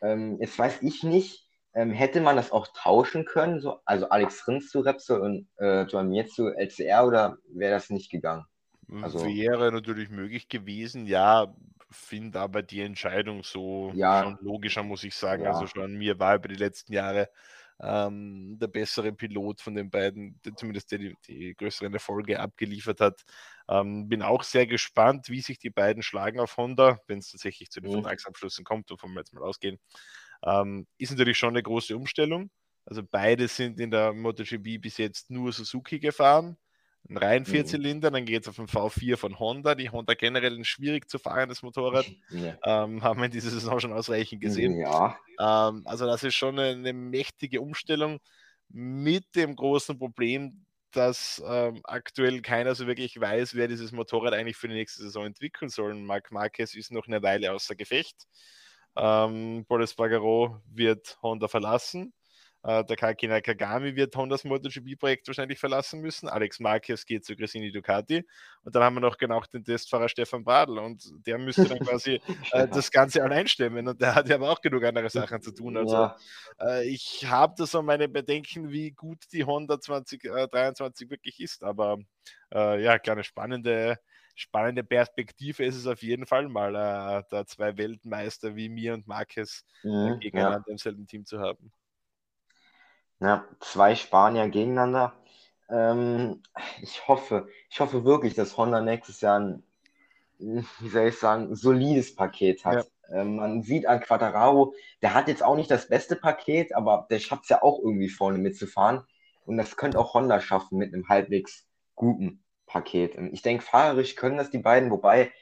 Ähm, jetzt weiß ich nicht, ähm, hätte man das auch tauschen können, so, also Alex Rins zu Repsol und äh, Joan Mir zu LCR oder wäre das nicht gegangen? Also, wäre natürlich möglich gewesen, ja, finde aber die Entscheidung so ja. schon logischer, muss ich sagen. Also ja. Also schon mir war über die letzten Jahre ähm, der bessere Pilot von den beiden, der zumindest der die, die größeren Erfolge abgeliefert hat. Ähm, bin auch sehr gespannt, wie sich die beiden schlagen auf Honda, wenn es tatsächlich zu den mhm. Vertragsabschlüssen kommt, wovon wir jetzt mal ausgehen. Ähm, ist natürlich schon eine große Umstellung. Also beide sind in der MotoGP bis jetzt nur Suzuki gefahren. Einen reinen Vierzylinder, mhm. dann geht es auf den V4 von Honda. Die Honda generell ein schwierig zu fahrendes Motorrad. Ja. Ähm, haben wir in dieser Saison schon ausreichend gesehen. Ja. Ähm, also das ist schon eine, eine, mächtige Umstellung mit dem großen Problem, dass ähm, aktuell keiner so wirklich weiß, wer dieses Motorrad eigentlich für die nächste Saison entwickeln soll. Marc Marquez ist noch eine Weile außer Gefecht. Ähm, Boris Bagaro wird Honda verlassen. Äh, der Kaki Nakagami wird Hondas MotoGP-Projekt wahrscheinlich verlassen müssen. Alex Marquez geht zu Gresini Ducati. Und dann haben wir noch genau den Testfahrer Stefan Bradl. Und der müsste dann quasi äh, das Ganze allein stemmen. Und der hat ja aber auch genug andere Sachen zu tun. Also ja. äh, ich habe da so meine Bedenken, wie gut die Honda 2023 äh, wirklich ist. Aber äh, ja, kleine spannende spannende Perspektive ist es auf jeden Fall mal, äh, da zwei Weltmeister wie mir und Marquez mhm, gegeneinander ja. im selben Team zu haben. Ja, zwei Spanier gegeneinander. Ähm, ich hoffe, ich hoffe wirklich, dass Honda nächstes Jahr ein, wie soll ich sagen, solides Paket hat. Ja. Ähm, man sieht an Quattararo, der hat jetzt auch nicht das beste Paket, aber der schafft es ja auch irgendwie vorne mitzufahren. Und das könnte auch Honda schaffen mit einem halbwegs guten Paket. Ich denke, fahrerisch können das die beiden, wobei,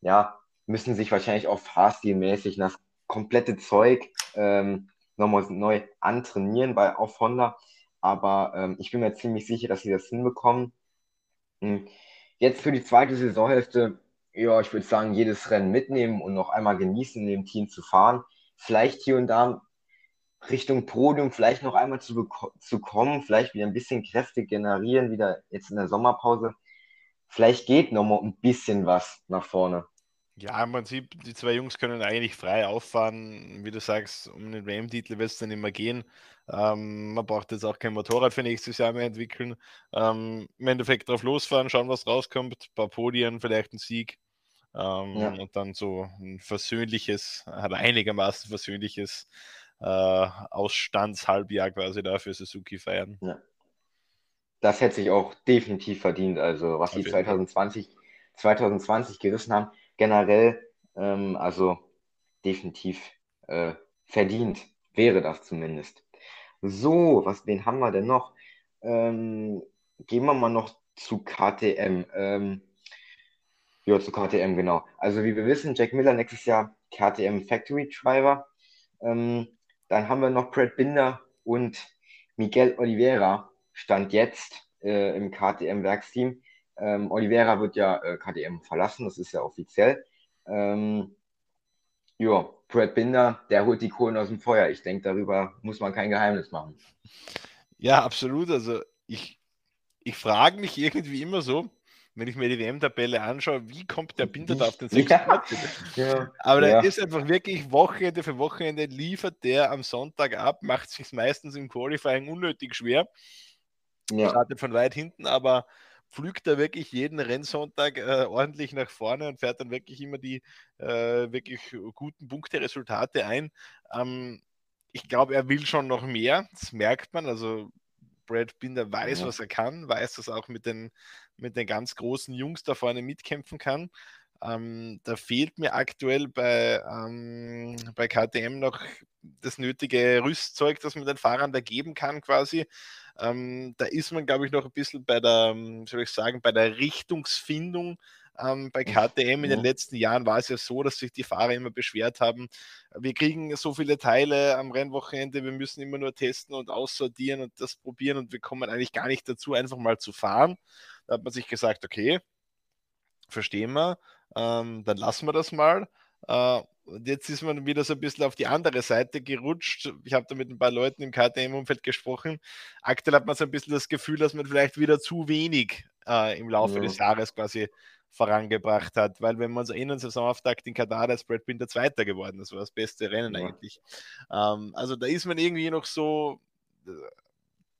ja, müssen sich wahrscheinlich auch fahrstilmäßig das komplette Zeug ähm, nochmal neu antrainieren bei, auf Honda. Aber ähm, ich bin mir ziemlich sicher, dass sie das hinbekommen. Hm. Jetzt für die zweite Saisonhälfte, ja, ich würde sagen, jedes Rennen mitnehmen und noch einmal genießen, in dem Team zu fahren. Vielleicht hier und da Richtung Podium, vielleicht noch einmal zu, zu kommen, vielleicht wieder ein bisschen Kräfte generieren, wieder jetzt in der Sommerpause. Vielleicht geht noch mal ein bisschen was nach vorne. Ja, im Prinzip, die zwei Jungs können eigentlich frei auffahren. Wie du sagst, um den WM-Titel wird es dann immer gehen. Ähm, man braucht jetzt auch kein Motorrad für nächstes Jahr mehr entwickeln. Ähm, Im Endeffekt drauf losfahren, schauen, was rauskommt. Ein paar Podien, vielleicht ein Sieg. Ähm, ja. Und dann so ein versöhnliches, aber einigermaßen versöhnliches äh, Ausstandshalbjahr quasi da für Suzuki feiern. Ja. Das hätte sich auch definitiv verdient. Also, was die 2020, 2020 gerissen haben generell, ähm, also definitiv äh, verdient wäre das zumindest. So, was, wen haben wir denn noch? Ähm, gehen wir mal noch zu KTM. Ähm, ja, zu KTM, genau. Also wie wir wissen, Jack Miller nächstes Jahr KTM Factory Driver. Ähm, dann haben wir noch Brad Binder und Miguel Oliveira, stand jetzt äh, im KTM-Werksteam. Ähm, Oliveira wird ja äh, KTM verlassen, das ist ja offiziell. Ähm, ja, Brad Binder, der holt die Kohlen aus dem Feuer. Ich denke, darüber muss man kein Geheimnis machen. Ja, absolut. Also ich, ich frage mich irgendwie immer so, wenn ich mir die WM-Tabelle anschaue, wie kommt der Binder da auf den sechsten ja. Platz? Ja. Aber der ja. ist einfach wirklich Wochenende für Wochenende liefert der am Sonntag ab, macht sich meistens im Qualifying unnötig schwer. Ja. Startet von weit hinten, aber pflügt er wirklich jeden Rennsonntag äh, ordentlich nach vorne und fährt dann wirklich immer die äh, wirklich guten Punkte, Resultate ein. Ähm, ich glaube, er will schon noch mehr, das merkt man. Also Brad Binder weiß, ja. was er kann, weiß, dass er auch mit den, mit den ganz großen Jungs da vorne mitkämpfen kann. Ähm, da fehlt mir aktuell bei, ähm, bei KTM noch das nötige Rüstzeug, das man den Fahrern da geben kann, quasi. Ähm, da ist man, glaube ich, noch ein bisschen bei der, ähm, soll ich sagen, bei der Richtungsfindung ähm, bei KTM in den letzten Jahren war es ja so, dass sich die Fahrer immer beschwert haben, wir kriegen so viele Teile am Rennwochenende, wir müssen immer nur testen und aussortieren und das probieren und wir kommen eigentlich gar nicht dazu, einfach mal zu fahren. Da hat man sich gesagt, okay, verstehen wir, ähm, dann lassen wir das mal. Äh, und jetzt ist man wieder so ein bisschen auf die andere Seite gerutscht. Ich habe da mit ein paar Leuten im KTM-Umfeld gesprochen. Aktuell hat man so ein bisschen das Gefühl, dass man vielleicht wieder zu wenig äh, im Laufe ja. des Jahres quasi vorangebracht hat. Weil wenn man so in den Saisonauftakt in Katar, da ist Brad Binder Zweiter geworden. Das war das beste Rennen ja. eigentlich. Ähm, also da ist man irgendwie noch so äh,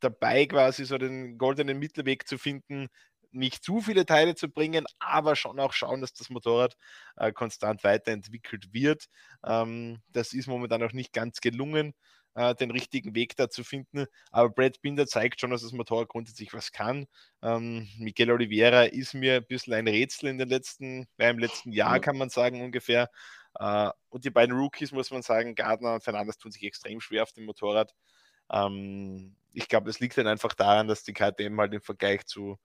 dabei, quasi so den goldenen Mittelweg zu finden, nicht zu viele Teile zu bringen, aber schon auch schauen, dass das Motorrad äh, konstant weiterentwickelt wird. Ähm, das ist momentan noch nicht ganz gelungen, äh, den richtigen Weg da zu finden. Aber Brad Binder zeigt schon, dass das Motorrad grundsätzlich was kann. Ähm, Miguel Oliveira ist mir ein bisschen ein Rätsel in den letzten, äh, im letzten Jahr, kann man sagen, ungefähr. Uh, und die beiden Rookies, muss man sagen, Gardner und Fernandes tun sich extrem schwer auf dem Motorrad. Ähm, ich glaube, es liegt dann einfach daran, dass die KTM halt im Vergleich zu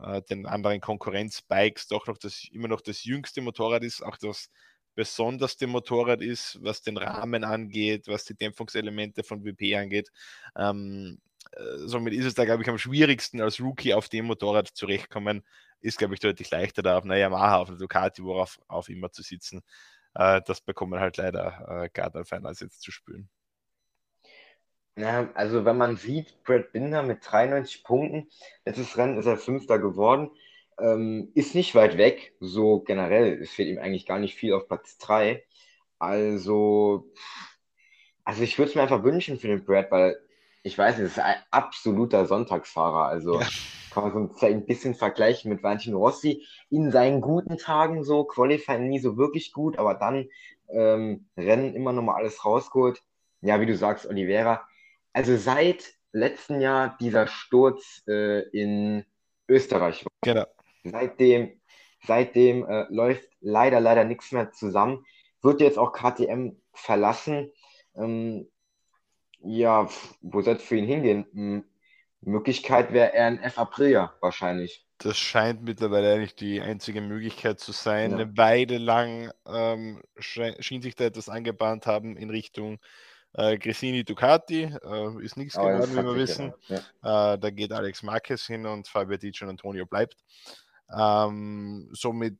äh, den anderen Konkurrenzbikes doch noch das immer noch das jüngste Motorrad ist, auch das besonderste Motorrad ist, was den Rahmen angeht, was die Dämpfungselemente von WP angeht. Ähm, äh, somit ist es da, glaube ich, am schwierigsten als Rookie auf dem Motorrad zurechtkommen. Ist, glaube ich, deutlich leichter da auf einer Yamaha, auf einer Ducati, worauf auf immer zu sitzen. Äh, das bekommen halt leider äh, Gardner-Fans jetzt zu spüren. Ja, also wenn man sieht, Brad Binder mit 93 Punkten, letztes Rennen ist er Fünfter geworden, ähm, ist nicht weit weg, so generell, es fehlt ihm eigentlich gar nicht viel auf Platz 3. Also, also ich würde es mir einfach wünschen für den Brad, weil ich weiß nicht, es ist ein absoluter Sonntagsfahrer. Also ja. kann man so ein bisschen vergleichen mit Valentino Rossi. In seinen guten Tagen so, Qualifying nie so wirklich gut, aber dann ähm, Rennen immer noch mal alles rausgeholt. Ja, wie du sagst, Oliveira. Also seit letzten Jahr dieser Sturz äh, in Österreich. Genau. Seitdem, seitdem äh, läuft leider, leider nichts mehr zusammen. Wird jetzt auch KTM verlassen. Ähm, ja, wo soll es für ihn hingehen? Hm, Möglichkeit wäre er ein F Aprilia wahrscheinlich. Das scheint mittlerweile eigentlich die einzige Möglichkeit zu sein. Ja. Eine Weile lang ähm, schien sich da etwas angebahnt haben in Richtung äh, Gresini Ducati. Äh, ist nichts geworden, wie wir wissen. Ja. Äh, da geht Alex Marquez hin und Fabio Dic und Antonio bleibt. Ähm, somit,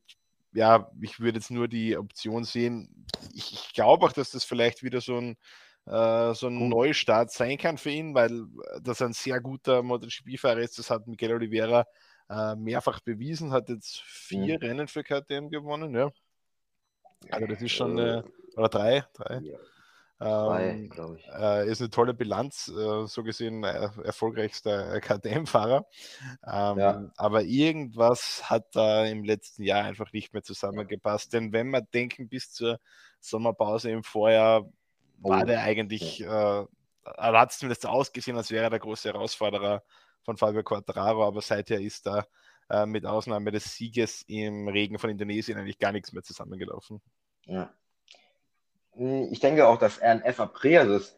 ja, ich würde jetzt nur die Option sehen. Ich, ich glaube auch, dass das vielleicht wieder so ein äh, so ein Gut. Neustart sein kann für ihn, weil äh, das ein sehr guter MotoGP-Fahrer ist. Das hat Miguel Oliveira äh, mehrfach bewiesen, hat jetzt vier mhm. Rennen für KTM gewonnen. Ja. Also das ist schon eine, oder drei, drei. Ja. Ähm, äh, ist eine tolle Bilanz, äh, so gesehen äh, erfolgreichster KTM-Fahrer. Ähm, ja. Aber irgendwas hat da im letzten Jahr einfach nicht mehr zusammengepasst. Denn wenn wir denken, bis zur Sommerpause im Vorjahr war oh. der eigentlich, er hat es zumindest ausgesehen, als wäre er der große Herausforderer von Fabio Quattararo, aber seither ist da mit Ausnahme des Sieges im Regen von Indonesien eigentlich gar nichts mehr zusammengelaufen. Ja. Hm, ich denke auch, dass er ein F Aprilia ist.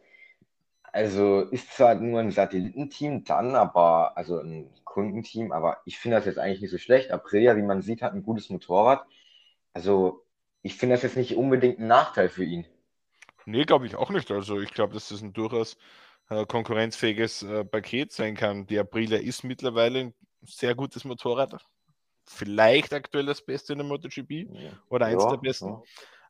Also ist zwar nur ein Satellitenteam dann, aber, also ein Kundenteam, aber ich finde das jetzt eigentlich nicht so schlecht. Aprilia, wie man sieht, hat ein gutes Motorrad. Also ich finde das jetzt nicht unbedingt ein Nachteil für ihn. Nee, glaube ich auch nicht. Also ich glaube, dass das ein durchaus äh, konkurrenzfähiges äh, Paket sein kann. Die Aprilia ist mittlerweile ein sehr gutes Motorrad. Vielleicht aktuell das Beste in der MotoGP ja. oder eins ja, der besten. Ja.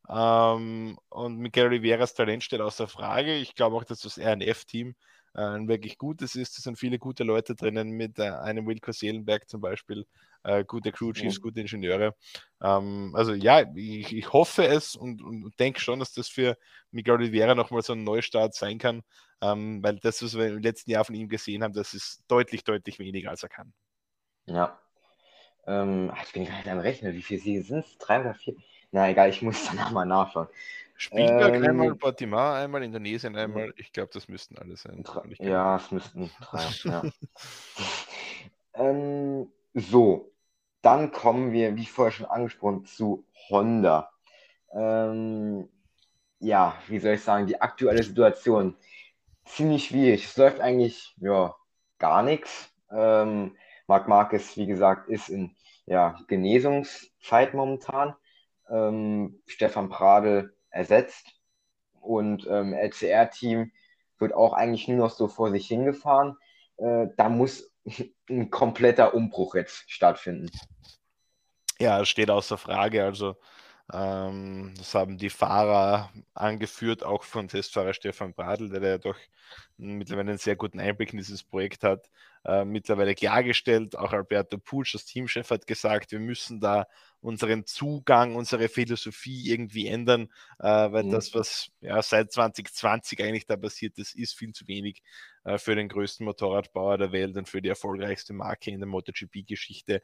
Ähm, und Miguel Oliveras Talent steht außer Frage. Ich glaube auch, dass das RNF-Team äh, ein wirklich gutes ist. Es sind viele gute Leute drinnen mit äh, einem Wilco Seelenberg zum Beispiel, äh, gute Crew Chiefs, mhm. gute Ingenieure. Ähm, also ja, ich, ich hoffe es und, und denke schon, dass das für Miguel Oliveira nochmal so ein Neustart sein kann, ähm, weil das, was wir im letzten Jahr von ihm gesehen haben, das ist deutlich, deutlich weniger, als er kann. Ja. Ähm, jetzt bin ich gerade am Rechnen. Wie viele Siege sind es? Drei oder vier? Na egal, ich muss danach mal nachschauen. Spielberg ähm, einmal, Portimao einmal, Indonesien einmal. Ich glaube, das müssten alle sein. Ja, es müssten drei. ja. ähm, so, dann kommen wir, wie vorher schon angesprochen, zu Honda. Ähm, ja, wie soll ich sagen, die aktuelle Situation ziemlich schwierig. Es läuft eigentlich ja, gar nichts. Ähm, Marc Marquez, wie gesagt, ist in ja, Genesungszeit momentan. Ähm, Stefan Pradel ersetzt und ähm, LCR-Team wird auch eigentlich nur noch so vor sich hingefahren. Äh, da muss ein kompletter Umbruch jetzt stattfinden. Ja, steht außer Frage. Also, ähm, das haben die Fahrer angeführt, auch von Testfahrer Stefan Bradl, der ja doch mittlerweile einen sehr guten Einblick in dieses Projekt hat, äh, mittlerweile klargestellt. Auch Alberto Puig, das Teamchef, hat gesagt, wir müssen da unseren Zugang, unsere Philosophie irgendwie ändern, äh, weil mhm. das, was ja, seit 2020 eigentlich da passiert ist, ist viel zu wenig äh, für den größten Motorradbauer der Welt und für die erfolgreichste Marke in der MotoGP-Geschichte.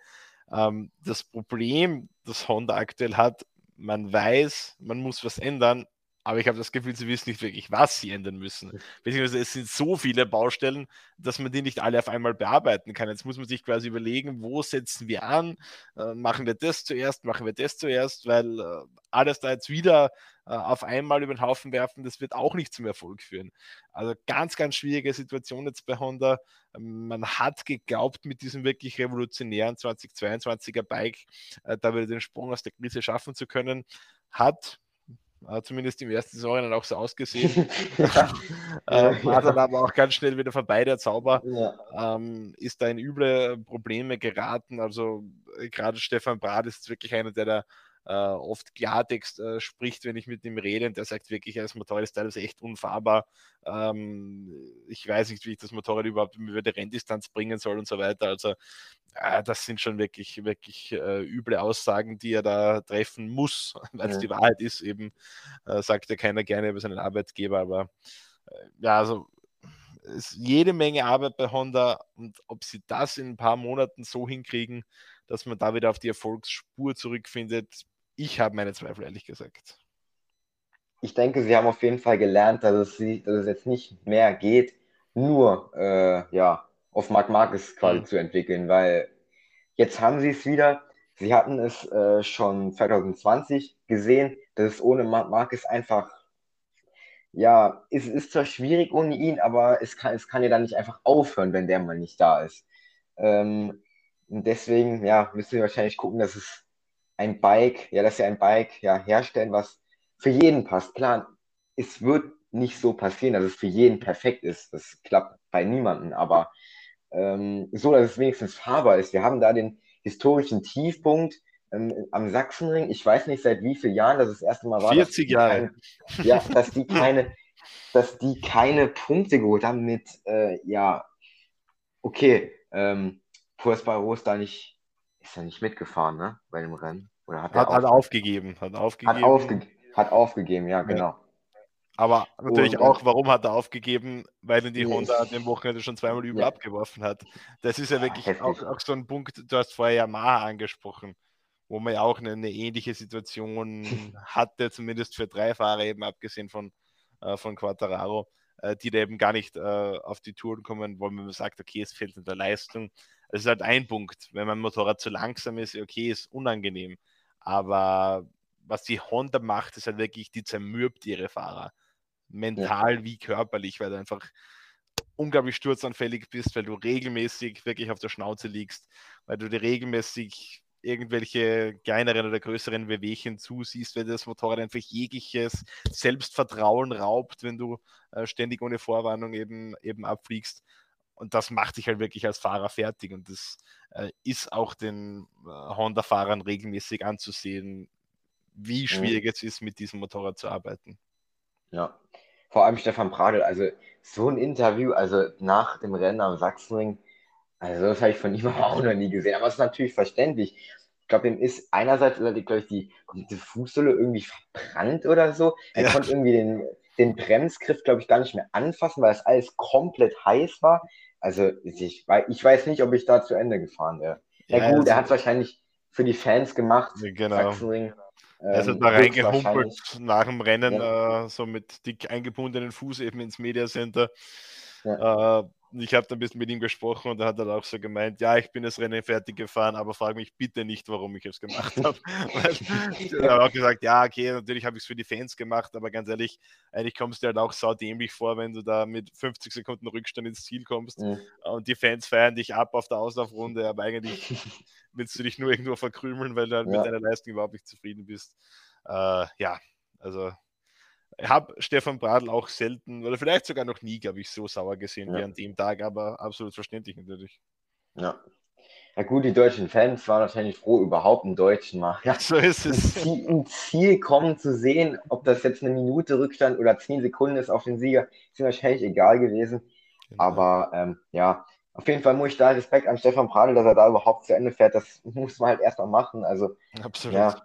Ähm, das Problem, das Honda aktuell hat, man weiß, man muss was ändern, aber ich habe das Gefühl, sie wissen nicht wirklich, was sie ändern müssen. Beziehungsweise es sind so viele Baustellen, dass man die nicht alle auf einmal bearbeiten kann. Jetzt muss man sich quasi überlegen, wo setzen wir an? Äh, machen wir das zuerst? Machen wir das zuerst? Weil äh, alles da jetzt wieder äh, auf einmal über den Haufen werfen, das wird auch nicht zum Erfolg führen. Also ganz, ganz schwierige Situation jetzt bei Honda. Ähm, man hat geglaubt, mit diesem wirklich revolutionären 2022er Bike äh, da wieder den Sprung aus der Krise schaffen zu können. Hat zumindest im ersten Saison dann auch so ausgesehen. äh, war dann aber auch ganz schnell wieder vorbei, der Zauber. Ja. Ähm, ist da in üble Probleme geraten. Also äh, gerade Stefan Brat ist wirklich einer, der da äh, oft Klartext äh, spricht, wenn ich mit ihm rede. Und der sagt wirklich, das Motorrad ist teilweise echt unfahrbar. Ähm, ich weiß nicht, wie ich das Motorrad überhaupt über die Renndistanz bringen soll und so weiter. Also äh, das sind schon wirklich, wirklich äh, üble Aussagen, die er da treffen muss, weil es ja. die Wahrheit ist. Eben äh, sagt ja keiner gerne über seinen Arbeitgeber, aber äh, ja, also ist jede Menge Arbeit bei Honda und ob sie das in ein paar Monaten so hinkriegen, dass man da wieder auf die Erfolgsspur zurückfindet, ich habe meine Zweifel, ehrlich gesagt. Ich denke, sie haben auf jeden Fall gelernt, dass es, dass es jetzt nicht mehr geht, nur äh, ja, auf Marc Marquez quasi mhm. zu entwickeln, weil jetzt haben sie es wieder. Sie hatten es äh, schon 2020 gesehen, dass es ohne Marc Marquez einfach, ja, es ist zwar schwierig ohne ihn, aber es kann, es kann ja dann nicht einfach aufhören, wenn der mal nicht da ist. Ähm, und deswegen, ja, müssen wir wahrscheinlich gucken, dass es ein Bike, ja, dass sie ein Bike ja, herstellen, was für jeden passt. Klar, es wird nicht so passieren, dass es für jeden perfekt ist. Das klappt bei niemandem, aber ähm, so, dass es wenigstens fahrbar ist. Wir haben da den historischen Tiefpunkt ähm, am Sachsenring. Ich weiß nicht, seit wie vielen Jahren das das erste Mal war. 40 Jahre. Kein, ja, dass die keine, dass die keine Punkte geholt haben mit, äh, ja, okay, ähm, Pursbaro ist da nicht, ist da nicht mitgefahren, ne, bei dem Rennen. Oder hat, hat, er hat aufgegeben. Hat aufgegeben. Hat, aufge hat aufgegeben, ja, genau. Ja. Aber natürlich und, auch, warum hat er aufgegeben? Weil ihn die Honda an dem Wochenende schon zweimal übel ja. abgeworfen hat. Das ist ja wirklich auch, auch, so ein Punkt, du hast vorher Yamaha angesprochen, wo man ja auch eine, eine ähnliche Situation hatte, zumindest für drei Fahrer eben, abgesehen von, äh, von Quattararo, äh, die da eben gar nicht äh, auf die Touren kommen, wo man sagt, okay, es fehlt in der Leistung. Das ist halt ein Punkt. Wenn mein Motorrad zu langsam ist, okay, ist unangenehm. Aber was die Honda macht, ist halt wirklich, die zermürbt ihre Fahrer. Mental ja. wie körperlich, weil du einfach unglaublich sturzanfällig bist, weil du regelmäßig wirklich auf der Schnauze liegst, weil du dir regelmäßig irgendwelche kleineren oder größeren Wehwehchen zusiehst, weil das Motorrad einfach jegliches Selbstvertrauen raubt, wenn du äh, ständig ohne Vorwarnung eben, eben abfliegst. Und das macht dich halt wirklich als Fahrer fertig. Und das äh, ist auch den äh, Honda-Fahrern regelmäßig anzusehen, wie mhm. schwierig mhm. es ist, mit diesem Motorrad zu arbeiten. Ja, vor allem Stefan Pradl, also so ein Interview, also nach dem Rennen am Sachsenring, also das habe ich von ihm auch noch nie gesehen, aber es ist natürlich verständlich. Ich glaube, ihm ist einerseits, glaube ich, die, die Fußsohle irgendwie verbrannt oder so. Er ja. konnte irgendwie den, den Bremsgriff, glaube ich, gar nicht mehr anfassen, weil es alles komplett heiß war. Also ich, ich weiß nicht, ob ich da zu Ende gefahren wäre. Ja, ja gut, er hat es wahrscheinlich für die Fans gemacht. Genau. Sachsenring. Er ist halt da reingehumpelt nach dem Rennen, ja. äh, so mit dick eingebundenen Fuß eben ins Mediacenter. Ja. Äh, ich habe dann ein bisschen mit ihm gesprochen und er hat dann auch so gemeint, ja, ich bin das Rennen fertig gefahren, aber frage mich bitte nicht, warum ich es gemacht habe. er hat auch gesagt, ja, okay, natürlich habe ich es für die Fans gemacht, aber ganz ehrlich, eigentlich kommst du halt auch saudämlich vor, wenn du da mit 50 Sekunden Rückstand ins Ziel kommst mhm. und die Fans feiern dich ab auf der Auslaufrunde, aber eigentlich willst du dich nur irgendwo verkrümeln, weil du halt ja. mit deiner Leistung überhaupt nicht zufrieden bist. Äh, ja, also habe Stefan Bradl auch selten oder vielleicht sogar noch nie, glaube ich, so sauer gesehen ja. wie an dem Tag, aber absolut verständlich natürlich. Ja. Ja gut, die deutschen Fans waren wahrscheinlich froh, überhaupt einen Deutschen mal ja, so ist es. Ein Ziel, ein Ziel kommen zu sehen, ob das jetzt eine Minute Rückstand oder zehn Sekunden ist auf den Sieger, ist wahrscheinlich egal gewesen. Genau. Aber ähm, ja, auf jeden Fall muss ich da Respekt an Stefan Pradl, dass er da überhaupt zu Ende fährt. Das muss man halt erstmal machen. Also, Absolut. Ja,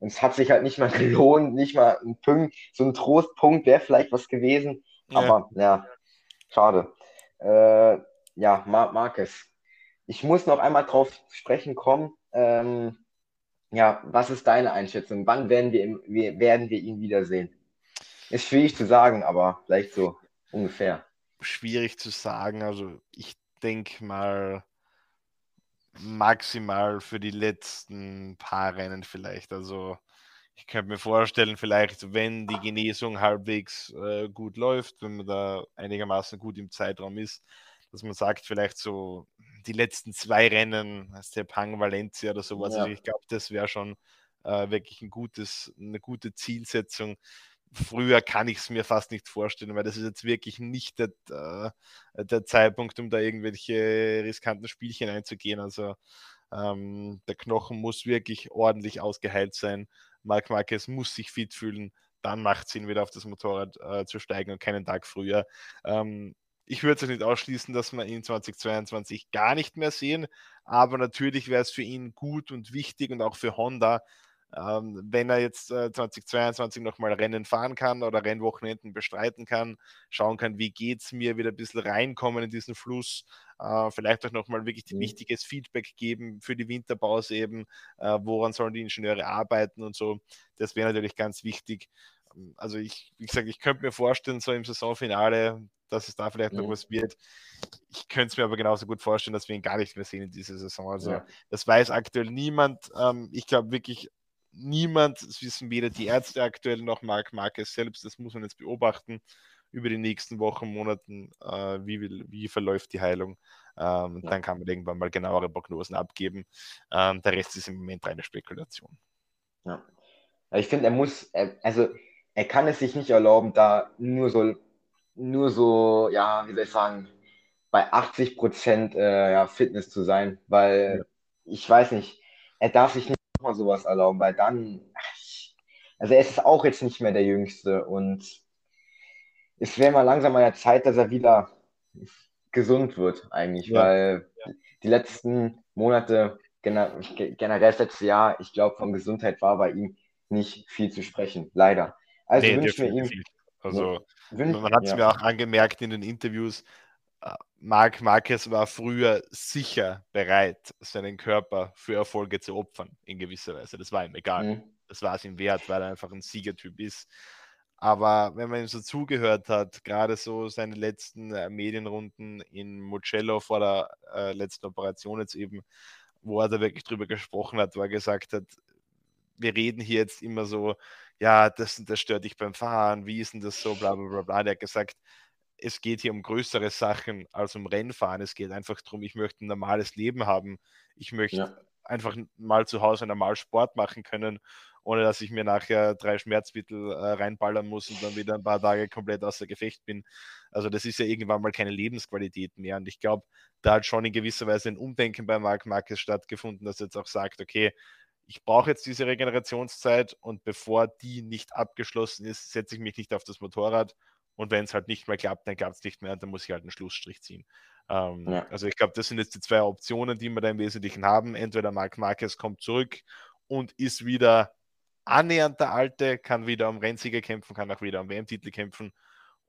und es hat sich halt nicht mal gelohnt, nicht mal ein Punkt, so ein Trostpunkt wäre vielleicht was gewesen. Aber ja, schade. Äh, ja, Mar Marcus. Ich muss noch einmal drauf sprechen kommen. Ähm, ja, was ist deine Einschätzung? Wann werden wir, wir, werden wir ihn wiedersehen? Ist schwierig zu sagen, aber vielleicht so ungefähr. Schwierig zu sagen. Also ich denke mal, maximal für die letzten paar Rennen vielleicht. Also Ich könnte mir vorstellen, vielleicht, wenn die Genesung halbwegs äh, gut läuft, wenn man da einigermaßen gut im Zeitraum ist, dass man sagt, vielleicht so die letzten zwei Rennen, der Pang Valencia oder sowas. Ja. Also ich glaube, das wäre schon äh, wirklich ein gutes, eine gute Zielsetzung. Früher kann ich es mir fast nicht vorstellen, weil das ist jetzt wirklich nicht der, äh, der Zeitpunkt, um da irgendwelche riskanten Spielchen einzugehen. Also ähm, der Knochen muss wirklich ordentlich ausgeheilt sein. Marc Marquez muss sich fit fühlen. Dann macht es Sinn, wieder auf das Motorrad äh, zu steigen und keinen Tag früher. Ähm, ich würde es nicht ausschließen, dass wir ihn 2022 gar nicht mehr sehen, aber natürlich wäre es für ihn gut und wichtig und auch für Honda, ähm, wenn er jetzt äh, 2022 nochmal Rennen fahren kann oder Rennwochenenden bestreiten kann, schauen kann, wie geht es mir, wieder ein bisschen reinkommen in diesen Fluss, äh, vielleicht auch nochmal wirklich mhm. wichtiges Feedback geben für die Winterpause eben, äh, woran sollen die Ingenieure arbeiten und so. Das wäre natürlich ganz wichtig. Ähm, also ich, wie gesagt, ich könnte mir vorstellen, so im Saisonfinale, dass es da vielleicht noch mhm. was wird. Ich könnte es mir aber genauso gut vorstellen, dass wir ihn gar nicht mehr sehen in dieser Saison. Also ja. das weiß aktuell niemand. Ähm, ich glaube wirklich, niemand, das wissen weder die Ärzte aktuell noch Marc Marquez selbst, das muss man jetzt beobachten über die nächsten Wochen, Monaten, äh, wie, wie, verläuft die Heilung. Ähm, ja. Dann kann man irgendwann mal genauere Prognosen abgeben. Ähm, der Rest ist im Moment reine Spekulation. Ja. Ich finde, er muss, er, also er kann es sich nicht erlauben, da nur so, nur so, ja, wie soll ich sagen, bei 80 Prozent äh, ja, Fitness zu sein, weil ja. ich weiß nicht, er darf sich nicht mal sowas erlauben, weil dann, also er ist auch jetzt nicht mehr der Jüngste und es wäre mal langsam an der Zeit, dass er wieder gesund wird, eigentlich, ja. weil ja. die letzten Monate, generell das letzte Jahr, ich glaube, von Gesundheit war bei ihm nicht viel zu sprechen, leider. Also nee, wünsche mir ihm. Also, man hat es ja. mir auch angemerkt in den Interviews, Marc Marquez war früher sicher bereit, seinen Körper für Erfolge zu opfern, in gewisser Weise. Das war ihm egal. Mhm. Das war es ihm wert, weil er einfach ein Siegertyp ist. Aber wenn man ihm so zugehört hat, gerade so seine letzten äh, Medienrunden in Mugello vor der äh, letzten Operation jetzt eben, wo er da wirklich drüber gesprochen hat, wo er gesagt hat, wir reden hier jetzt immer so, ja, das, das stört dich beim Fahren, wie ist denn das so, bla bla bla bla. Der hat gesagt, es geht hier um größere Sachen als um Rennfahren. Es geht einfach darum, ich möchte ein normales Leben haben. Ich möchte ja. einfach mal zu Hause normal Sport machen können, ohne dass ich mir nachher drei Schmerzmittel äh, reinballern muss und dann wieder ein paar Tage komplett außer Gefecht bin. Also das ist ja irgendwann mal keine Lebensqualität mehr. Und ich glaube, da hat schon in gewisser Weise ein Umdenken bei Marc Marquez stattgefunden, dass er jetzt auch sagt, okay, ich brauche jetzt diese Regenerationszeit und bevor die nicht abgeschlossen ist, setze ich mich nicht auf das Motorrad und wenn es halt nicht mehr klappt, dann klappt es nicht mehr, dann muss ich halt einen Schlussstrich ziehen. Ähm, ja. Also ich glaube, das sind jetzt die zwei Optionen, die wir da im Wesentlichen haben. Entweder Marc Marquez kommt zurück und ist wieder annähernd der Alte, kann wieder um Rennsieger kämpfen, kann auch wieder um WM-Titel kämpfen.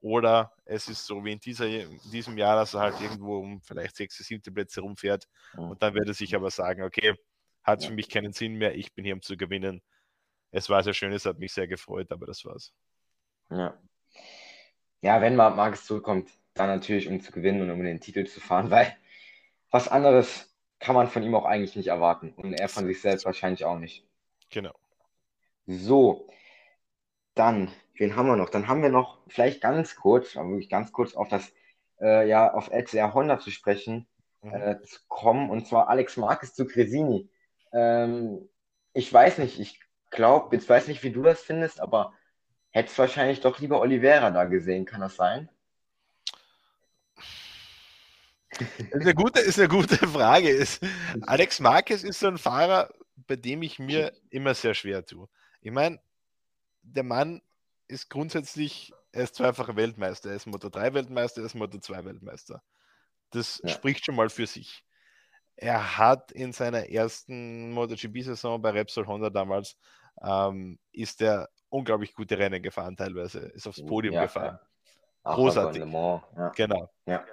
Oder es ist so wie in, dieser, in diesem Jahr, dass er halt irgendwo um vielleicht sechste, siebte Plätze rumfährt. Mhm. Und dann wird er sich aber sagen, okay, hat für mich keinen Sinn mehr, ich bin hier um zu gewinnen. Es war sehr schön, es hat mich sehr gefreut, aber das war's. Ja, ja, wenn Marquez zurückkommt, dann natürlich, um zu gewinnen und um den Titel zu fahren, weil was anderes kann man von ihm auch eigentlich nicht erwarten und er von sich selbst wahrscheinlich auch nicht. Genau. So, dann, wen haben wir noch? Dann haben wir noch vielleicht ganz kurz, aber wirklich ganz kurz auf das, äh, ja, auf LCR Honda zu sprechen, mhm. äh, zu kommen und zwar Alex Marquez zu Cresini. Ähm, ich weiß nicht, ich glaube, jetzt weiß nicht, wie du das findest, aber hättest wahrscheinlich doch lieber Oliveira da gesehen, kann das sein? Das ist eine gute, ist eine gute Frage. Ist, Alex Marquez ist so ein Fahrer, bei dem ich mir immer sehr schwer tue. Ich meine, der Mann ist grundsätzlich, er ist zweifacher Weltmeister, er ist Motor 3 Weltmeister, er ist Motor 2 Weltmeister. Das ja. spricht schon mal für sich. Er hat in seiner ersten MotoGP-Saison bei Repsol Honda damals, ähm, ist er unglaublich gute Rennen gefahren, teilweise. Ist aufs Podium ja, gefahren. Ja. Großartig. Ja. Genau. Ja.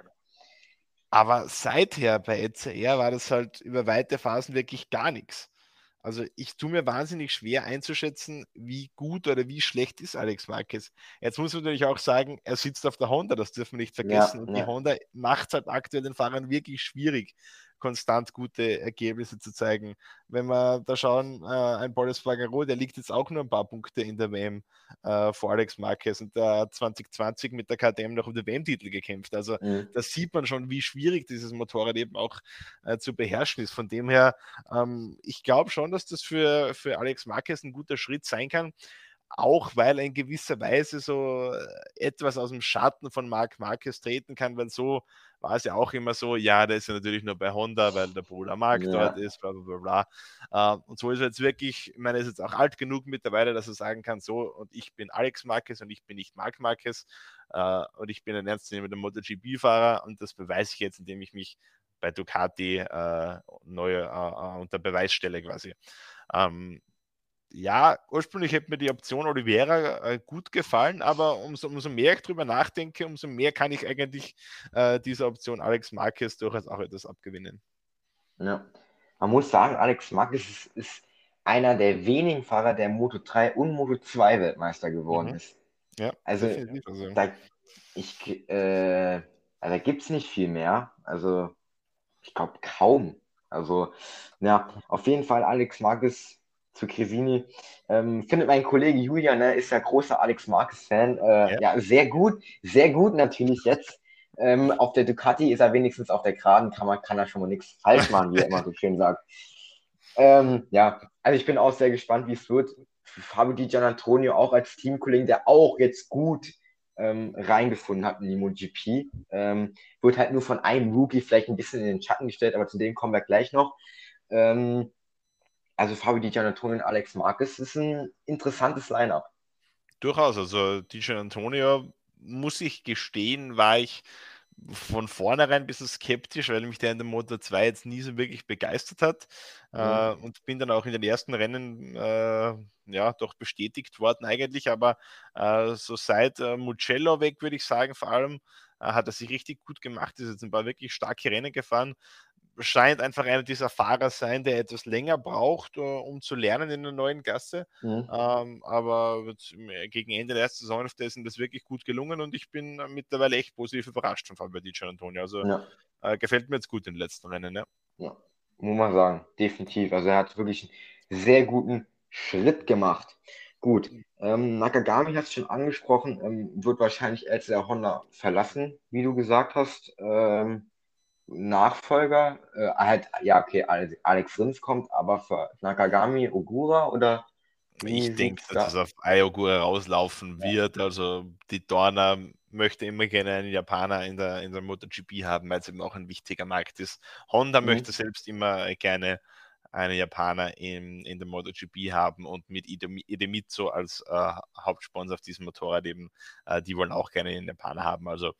Aber seither bei ECR war das halt über weite Phasen wirklich gar nichts. Also ich tue mir wahnsinnig schwer einzuschätzen, wie gut oder wie schlecht ist Alex Marquez. Jetzt muss man natürlich auch sagen, er sitzt auf der Honda, das dürfen wir nicht vergessen. Ja, und die Honda macht es halt aktuell den Fahrern wirklich schwierig. Konstant gute Ergebnisse zu zeigen. Wenn wir da schauen, äh, ein Paulus Fagaro, der liegt jetzt auch nur ein paar Punkte in der WM äh, vor Alex Marquez und der hat 2020 mit der KTM noch um den WM-Titel gekämpft. Also mhm. da sieht man schon, wie schwierig dieses Motorrad eben auch äh, zu beherrschen ist. Von dem her, ähm, ich glaube schon, dass das für, für Alex Marquez ein guter Schritt sein kann auch weil er in gewisser Weise so äh, etwas aus dem Schatten von Marc Marquez treten kann, weil so war es ja auch immer so, ja, der ist ja natürlich nur bei Honda, weil der Bruder Marc ja. dort ist, bla bla bla bla. Ähm, und so ist er jetzt wirklich, ich meine, er ist jetzt auch alt genug mittlerweile, dass er sagen kann, so, und ich bin Alex Marquez und ich bin nicht Marc Marquez äh, und ich bin ein ernstzunehmender MotoGP-Fahrer und das beweise ich jetzt, indem ich mich bei Ducati äh, neu unter Beweis stelle quasi. Ähm, ja, ursprünglich hätte mir die Option Oliveira äh, gut gefallen, aber umso, umso mehr ich drüber nachdenke, umso mehr kann ich eigentlich äh, dieser Option Alex Marquez durchaus auch etwas abgewinnen. Ja, man muss sagen, Alex Marquez ist, ist einer der wenigen Fahrer, der Moto 3 und Moto 2 Weltmeister geworden mhm. ist. Ja, also, also. da, ich, äh, also da gibt es nicht viel mehr. Also, ich glaube kaum. Also, ja, auf jeden Fall Alex Marquez zu Cresini. Ähm, findet mein Kollege Julian, ne, ist ja großer Alex Marquez-Fan. Äh, ja. ja. sehr gut, sehr gut natürlich jetzt. Ähm, auf der Ducati ist er wenigstens auf der Geraden, kann, man, kann er schon mal nichts falsch machen, wie er immer so schön sagt. Ähm, ja, also ich bin auch sehr gespannt, wie es wird. Fabio Di Gian Antonio auch als Teamkollege, der auch jetzt gut ähm, reingefunden hat in die MotoGP. Ähm, wird halt nur von einem Rookie vielleicht ein bisschen in den Schatten gestellt, aber zu dem kommen wir gleich noch. Ähm, also Fabio Di Giannantonio und Alex Marquez ist ein interessantes Line-up. Durchaus, also Di Giannantonio, muss ich gestehen, war ich von vornherein ein bisschen skeptisch, weil mich der in der Moto 2 jetzt nie so wirklich begeistert hat. Mhm. Äh, und bin dann auch in den ersten Rennen äh, ja doch bestätigt worden eigentlich. Aber äh, so seit äh, Mugello weg, würde ich sagen, vor allem äh, hat er sich richtig gut gemacht. Ist jetzt ein paar wirklich starke Rennen gefahren scheint einfach einer dieser Fahrer sein, der etwas länger braucht, uh, um zu lernen in der neuen Gasse. Mhm. Ähm, aber gegen Ende der ersten Saisonhälfte ist ihm das wirklich gut gelungen und ich bin mittlerweile echt positiv überrascht von Fabio Di Antonio. Also ja. äh, gefällt mir jetzt gut in den letzten Rennen. Ja. ja, muss man sagen, definitiv. Also er hat wirklich einen sehr guten Schritt gemacht. Gut, ähm, Nakagami hat es schon angesprochen, ähm, wird wahrscheinlich als der Honda verlassen, wie du gesagt hast. Ähm, Nachfolger, äh, halt, ja, okay, Alex Rins kommt, aber für Nakagami Ogura oder? Ich denke, dass es auf Ayogura rauslaufen wird. Also die Dorna möchte immer gerne einen Japaner in der, in der MotoGP haben, weil es eben auch ein wichtiger Markt ist. Honda mhm. möchte selbst immer gerne einen Japaner in, in der MotoGP haben und mit Idemitsu als äh, Hauptsponsor auf diesem Motorrad eben, äh, die wollen auch gerne einen Japaner haben. Also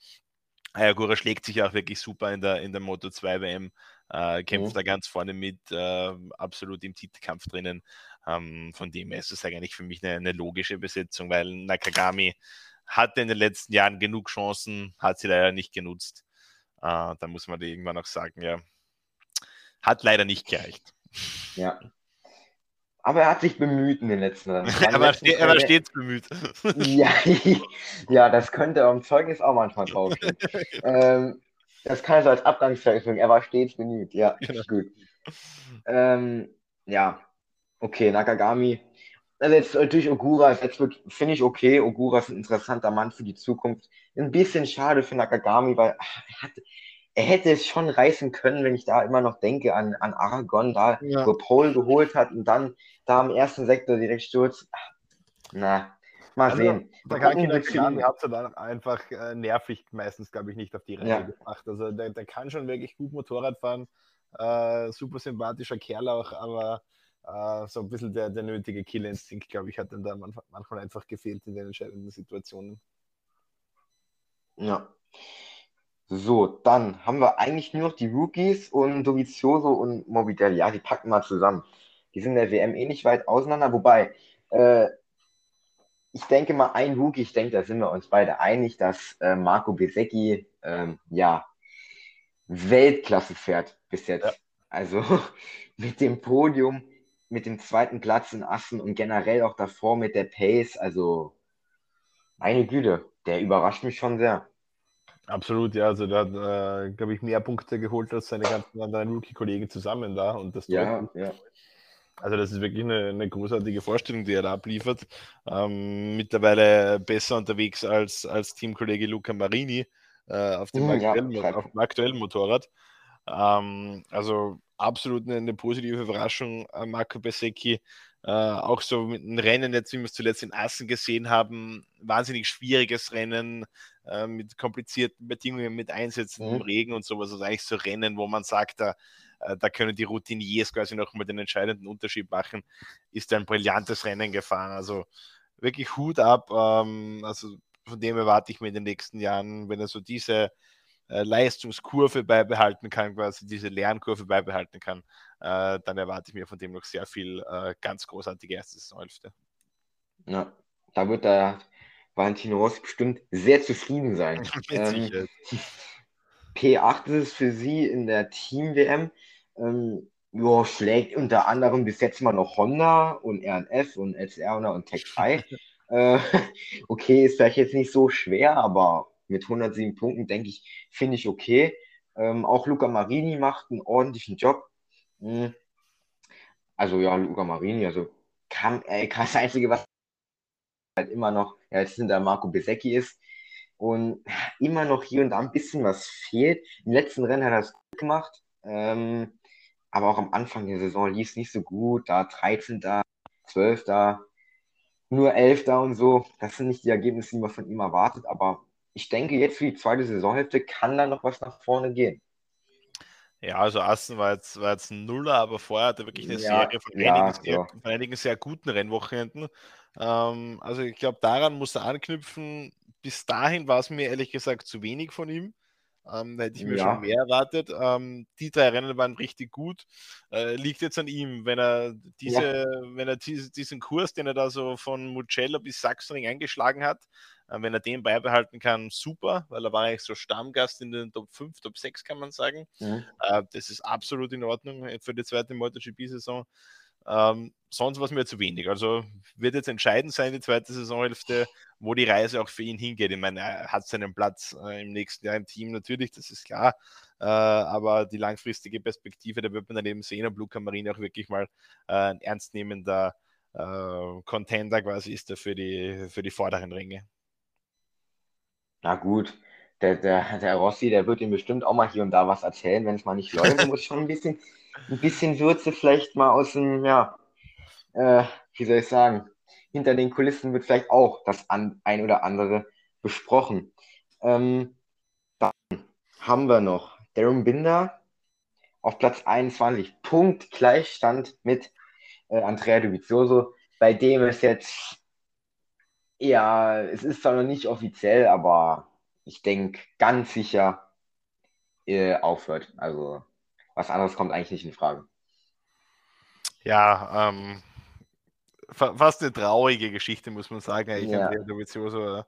Ayagura schlägt sich auch wirklich super in der, in der Moto 2 WM, äh, kämpft mhm. da ganz vorne mit, äh, absolut im Titelkampf drinnen. Ähm, von dem her ist es eigentlich für mich eine, eine, logische Besetzung, weil Nakagami hatte in den letzten Jahren genug Chancen, hat sie leider nicht genutzt. Äh, da muss man irgendwann auch sagen, ja, hat leider nicht gereicht. Ja, aber er hat sich bemüht in den letzten Rennen. er, war ste er war stets bemüht. ja, ja, das könnte am Zeugnis auch manchmal draufstehen. ähm, das kann er so als Abgangszeugnis Er war stets bemüht. Ja, genau. gut. Ähm, ja, okay, Nakagami. Also jetzt natürlich Ogura, jetzt finde ich okay. Ogura ist ein interessanter Mann für die Zukunft. Ein bisschen schade für Nakagami, weil er hat, er hätte es schon reißen können, wenn ich da immer noch denke an, an Aragon, da ja. wo Paul geholt hat und dann da im ersten Sektor direkt stürzt. Na, mal also, sehen. Der Kaki hat es dann einfach äh, nervig meistens, glaube ich, nicht auf die Reihe ja. gebracht. Also der, der kann schon wirklich gut Motorrad fahren. Äh, super sympathischer Kerl auch, aber äh, so ein bisschen der, der nötige Killinstinkt, glaube ich, hat dann da manchmal einfach gefehlt in den entscheidenden Situationen. Ja. So, dann haben wir eigentlich nur noch die Rookies und Dovizioso und Morbidelli. Ja, die packen wir zusammen. Die sind in der WM eh nicht weit auseinander, wobei äh, ich denke mal, ein Rookie, ich denke, da sind wir uns beide einig, dass äh, Marco Besecchi ähm, ja Weltklasse fährt bis jetzt. Ja. Also mit dem Podium, mit dem zweiten Platz in Assen und generell auch davor mit der Pace, also meine Güte, der überrascht mich schon sehr. Absolut, ja. Also der hat, äh, glaube ich, mehr Punkte geholt als seine ganzen anderen Rookie-Kollegen zusammen da. Und das ja, ja. Also das ist wirklich eine, eine großartige Vorstellung, die er da abliefert. Ähm, mittlerweile besser unterwegs als, als Teamkollege Luca Marini äh, auf, dem mhm, aktuellen, ja, auf dem aktuellen Motorrad. Ähm, also absolut eine, eine, positive Überraschung, äh, Marco Besecchi. Äh, auch so mit dem Rennen, jetzt wie wir es zuletzt in Assen gesehen haben, wahnsinnig schwieriges Rennen äh, mit komplizierten Bedingungen, mit Einsätzen mhm. im Regen und sowas. Also eigentlich so Rennen, wo man sagt, da, äh, da können die Routiniers quasi nochmal den entscheidenden Unterschied machen, ist ein brillantes Rennen gefahren. Also wirklich Hut ab. Ähm, also von dem erwarte ich mir in den nächsten Jahren, wenn er so diese äh, Leistungskurve beibehalten kann, quasi diese Lernkurve beibehalten kann, äh, dann erwarte ich mir von dem noch sehr viel äh, ganz großartige erste Saisonhälfte. Ja, da wird der Valentino Rossi bestimmt sehr zufrieden sein. ähm, P8 ist es für sie in der Team-WM. Ähm, jo, schlägt unter anderem bis jetzt mal noch Honda und RNF und LCR und Tech 3. äh, okay, ist vielleicht jetzt nicht so schwer, aber mit 107 Punkten, denke ich, finde ich okay. Ähm, auch Luca Marini macht einen ordentlichen Job. Hm. Also ja, Luca Marini, also kann, äh, das Einzige, was halt immer noch, ja, jetzt hinter Marco Besecchi ist und immer noch hier und da ein bisschen was fehlt. Im letzten Rennen hat er es gut gemacht, ähm, aber auch am Anfang der Saison lief es nicht so gut, da 13. da, 12. da, nur 11. da und so. Das sind nicht die Ergebnisse, die man von ihm erwartet, aber ich denke, jetzt für die zweite Saisonhälfte kann da noch was nach vorne gehen. Ja, also Assen war jetzt, war jetzt ein Nuller, aber vorher hat er wirklich eine ja, Serie von, ja, einigen, sehr, von einigen sehr guten Rennwochenenden. Ähm, also ich glaube, daran muss er anknüpfen. Bis dahin war es mir ehrlich gesagt zu wenig von ihm. Ähm, da hätte ich mir ja. schon mehr erwartet. Ähm, die drei Rennen waren richtig gut. Äh, liegt jetzt an ihm, wenn er diese, ja. wenn er diese, diesen Kurs, den er da so von Mugello bis Sachsenring eingeschlagen hat, wenn er den beibehalten kann, super, weil er war eigentlich so Stammgast in den Top 5, Top 6, kann man sagen. Mhm. Äh, das ist absolut in Ordnung für die zweite MotoGP-Saison. Ähm, sonst war es mir zu wenig. Also wird jetzt entscheidend sein, die zweite Saisonhälfte, wo die Reise auch für ihn hingeht. Ich meine, er hat seinen Platz äh, im nächsten Jahr im Team natürlich, das ist klar. Äh, aber die langfristige Perspektive, da wird man dann eben sehen, ob Luca Marini auch wirklich mal äh, ein ernstnehmender äh, Contender quasi ist er für die, für die vorderen Ringe. Na gut, der, der, der Rossi, der wird ihm bestimmt auch mal hier und da was erzählen, wenn es mal nicht läuft. Muss schon ein bisschen, ein bisschen Würze vielleicht mal aus dem, ja, äh, wie soll ich sagen, hinter den Kulissen wird vielleicht auch das an, ein oder andere besprochen. Ähm, dann haben wir noch Darren Binder auf Platz 21, Punkt Gleichstand mit äh, Andrea Dovizioso, bei dem es jetzt ja, es ist zwar noch nicht offiziell, aber ich denke ganz sicher äh, aufhört. Also was anderes kommt eigentlich nicht in Frage. Ja, ähm, fast eine traurige Geschichte, muss man sagen. Ich ja. Dovizioso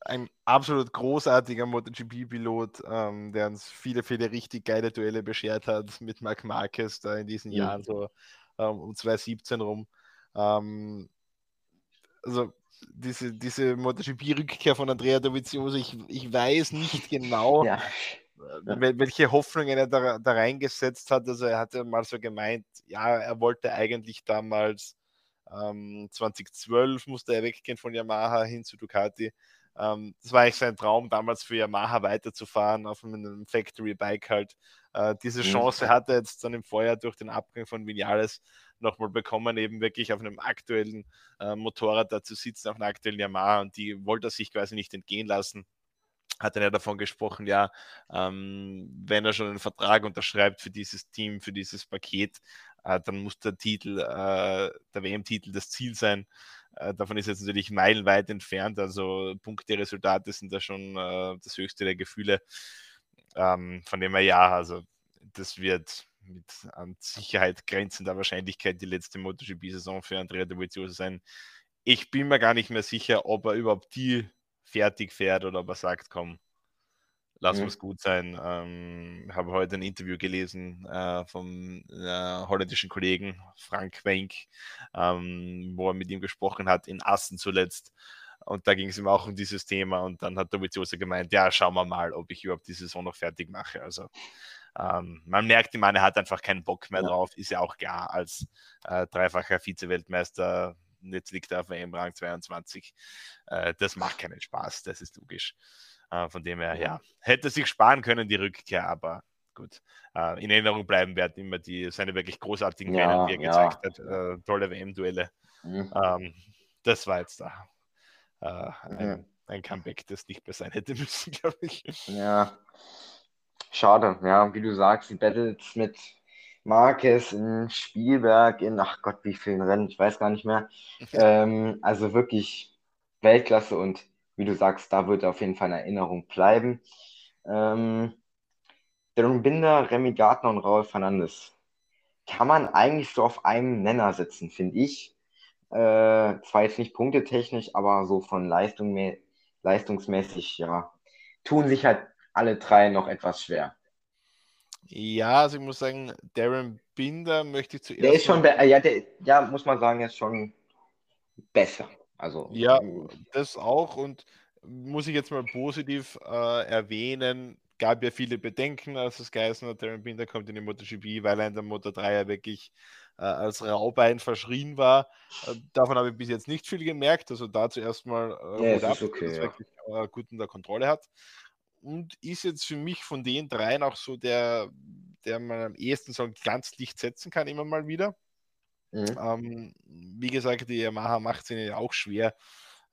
ein absolut großartiger MotoGP-Pilot, ähm, der uns viele, viele richtig geile Duelle beschert hat mit Marc Marquez da in diesen mhm. Jahren, so ähm, um 2017 rum. Ähm, also diese, diese MotoGP-Rückkehr von Andrea Dovizioso, ich, ich weiß nicht genau, ja. Äh, welche Hoffnungen er da, da reingesetzt hat. Also er hatte mal so gemeint, ja, er wollte eigentlich damals ähm, 2012 musste er weggehen von Yamaha hin zu Ducati. Ähm, das war eigentlich sein Traum, damals für Yamaha weiterzufahren, auf einem Factory-Bike halt. Äh, diese mhm. Chance hat er jetzt dann im Vorjahr durch den Abgang von Vinales nochmal bekommen, eben wirklich auf einem aktuellen äh, Motorrad da zu sitzen, auf einem aktuellen Yamaha und die wollte er sich quasi nicht entgehen lassen. Hat er ja davon gesprochen, ja, ähm, wenn er schon einen Vertrag unterschreibt für dieses Team, für dieses Paket, äh, dann muss der Titel, äh, der WM-Titel das Ziel sein. Äh, davon ist jetzt natürlich meilenweit entfernt, also Punkte, Resultate sind da schon äh, das höchste der Gefühle. Ähm, von dem her ja, also das wird mit an Sicherheit grenzender Wahrscheinlichkeit die letzte MotoGP-Saison für Andrea Dovizioso sein. Ich bin mir gar nicht mehr sicher, ob er überhaupt die fertig fährt oder ob er sagt, komm, lass mhm. uns gut sein. Ähm, habe heute ein Interview gelesen äh, vom äh, holländischen Kollegen Frank Wenk, ähm, wo er mit ihm gesprochen hat, in Assen zuletzt. Und da ging es ihm auch um dieses Thema. Und dann hat Dovizioso gemeint, ja, schauen wir mal, ob ich überhaupt die Saison noch fertig mache. Also ähm, man merkt, die Mann, er hat einfach keinen Bock mehr ja. drauf. Ist ja auch klar, als äh, dreifacher Vize-Weltmeister, jetzt liegt er auf dem Rang 22. Äh, das macht keinen Spaß, das ist logisch. Äh, von dem her, ja, hätte sich sparen können, die Rückkehr, aber gut. Äh, in Erinnerung bleiben werden immer die, seine wirklich großartigen ja, Rennen, die er ja. gezeigt hat. Äh, tolle WM-Duelle. Mhm. Ähm, das war jetzt da. Äh, ein, ein, Comeback, das nicht mehr sein hätte müssen, glaube ich. Ja, schade. Ja, wie du sagst, die Battles mit Marquez in Spielberg, in, ach Gott, wie vielen Rennen, ich weiß gar nicht mehr. ähm, also wirklich Weltklasse und wie du sagst, da wird auf jeden Fall in Erinnerung bleiben. Ähm, Darren Binder, Remy Gardner und Raul Fernandes kann man eigentlich so auf einem Nenner setzen, finde ich. Äh, zwar jetzt nicht punktetechnisch, aber so von Leistung, leistungsmäßig, ja, tun sich halt alle drei noch etwas schwer. Ja, also ich muss sagen, Darren Binder möchte ich zuerst. Der ist schon, ja, der, ja, muss man sagen, ist schon besser. Also, ja, das auch und muss ich jetzt mal positiv äh, erwähnen, gab ja viele Bedenken, als es geheißen hat, Darren Binder kommt in die MotoGP, weil er in der Moto 3 ja wirklich äh, als Raubein verschrien war. Äh, davon habe ich bis jetzt nicht viel gemerkt. Also dazu erstmal äh, ja, okay, dass ja. wirklich äh, gut unter Kontrolle hat. Und ist jetzt für mich von den dreien auch so der, der man am ehesten so ein Glanzlicht setzen kann, immer mal wieder. Mhm. Ähm, wie gesagt, die Yamaha macht es ihnen ja auch schwer.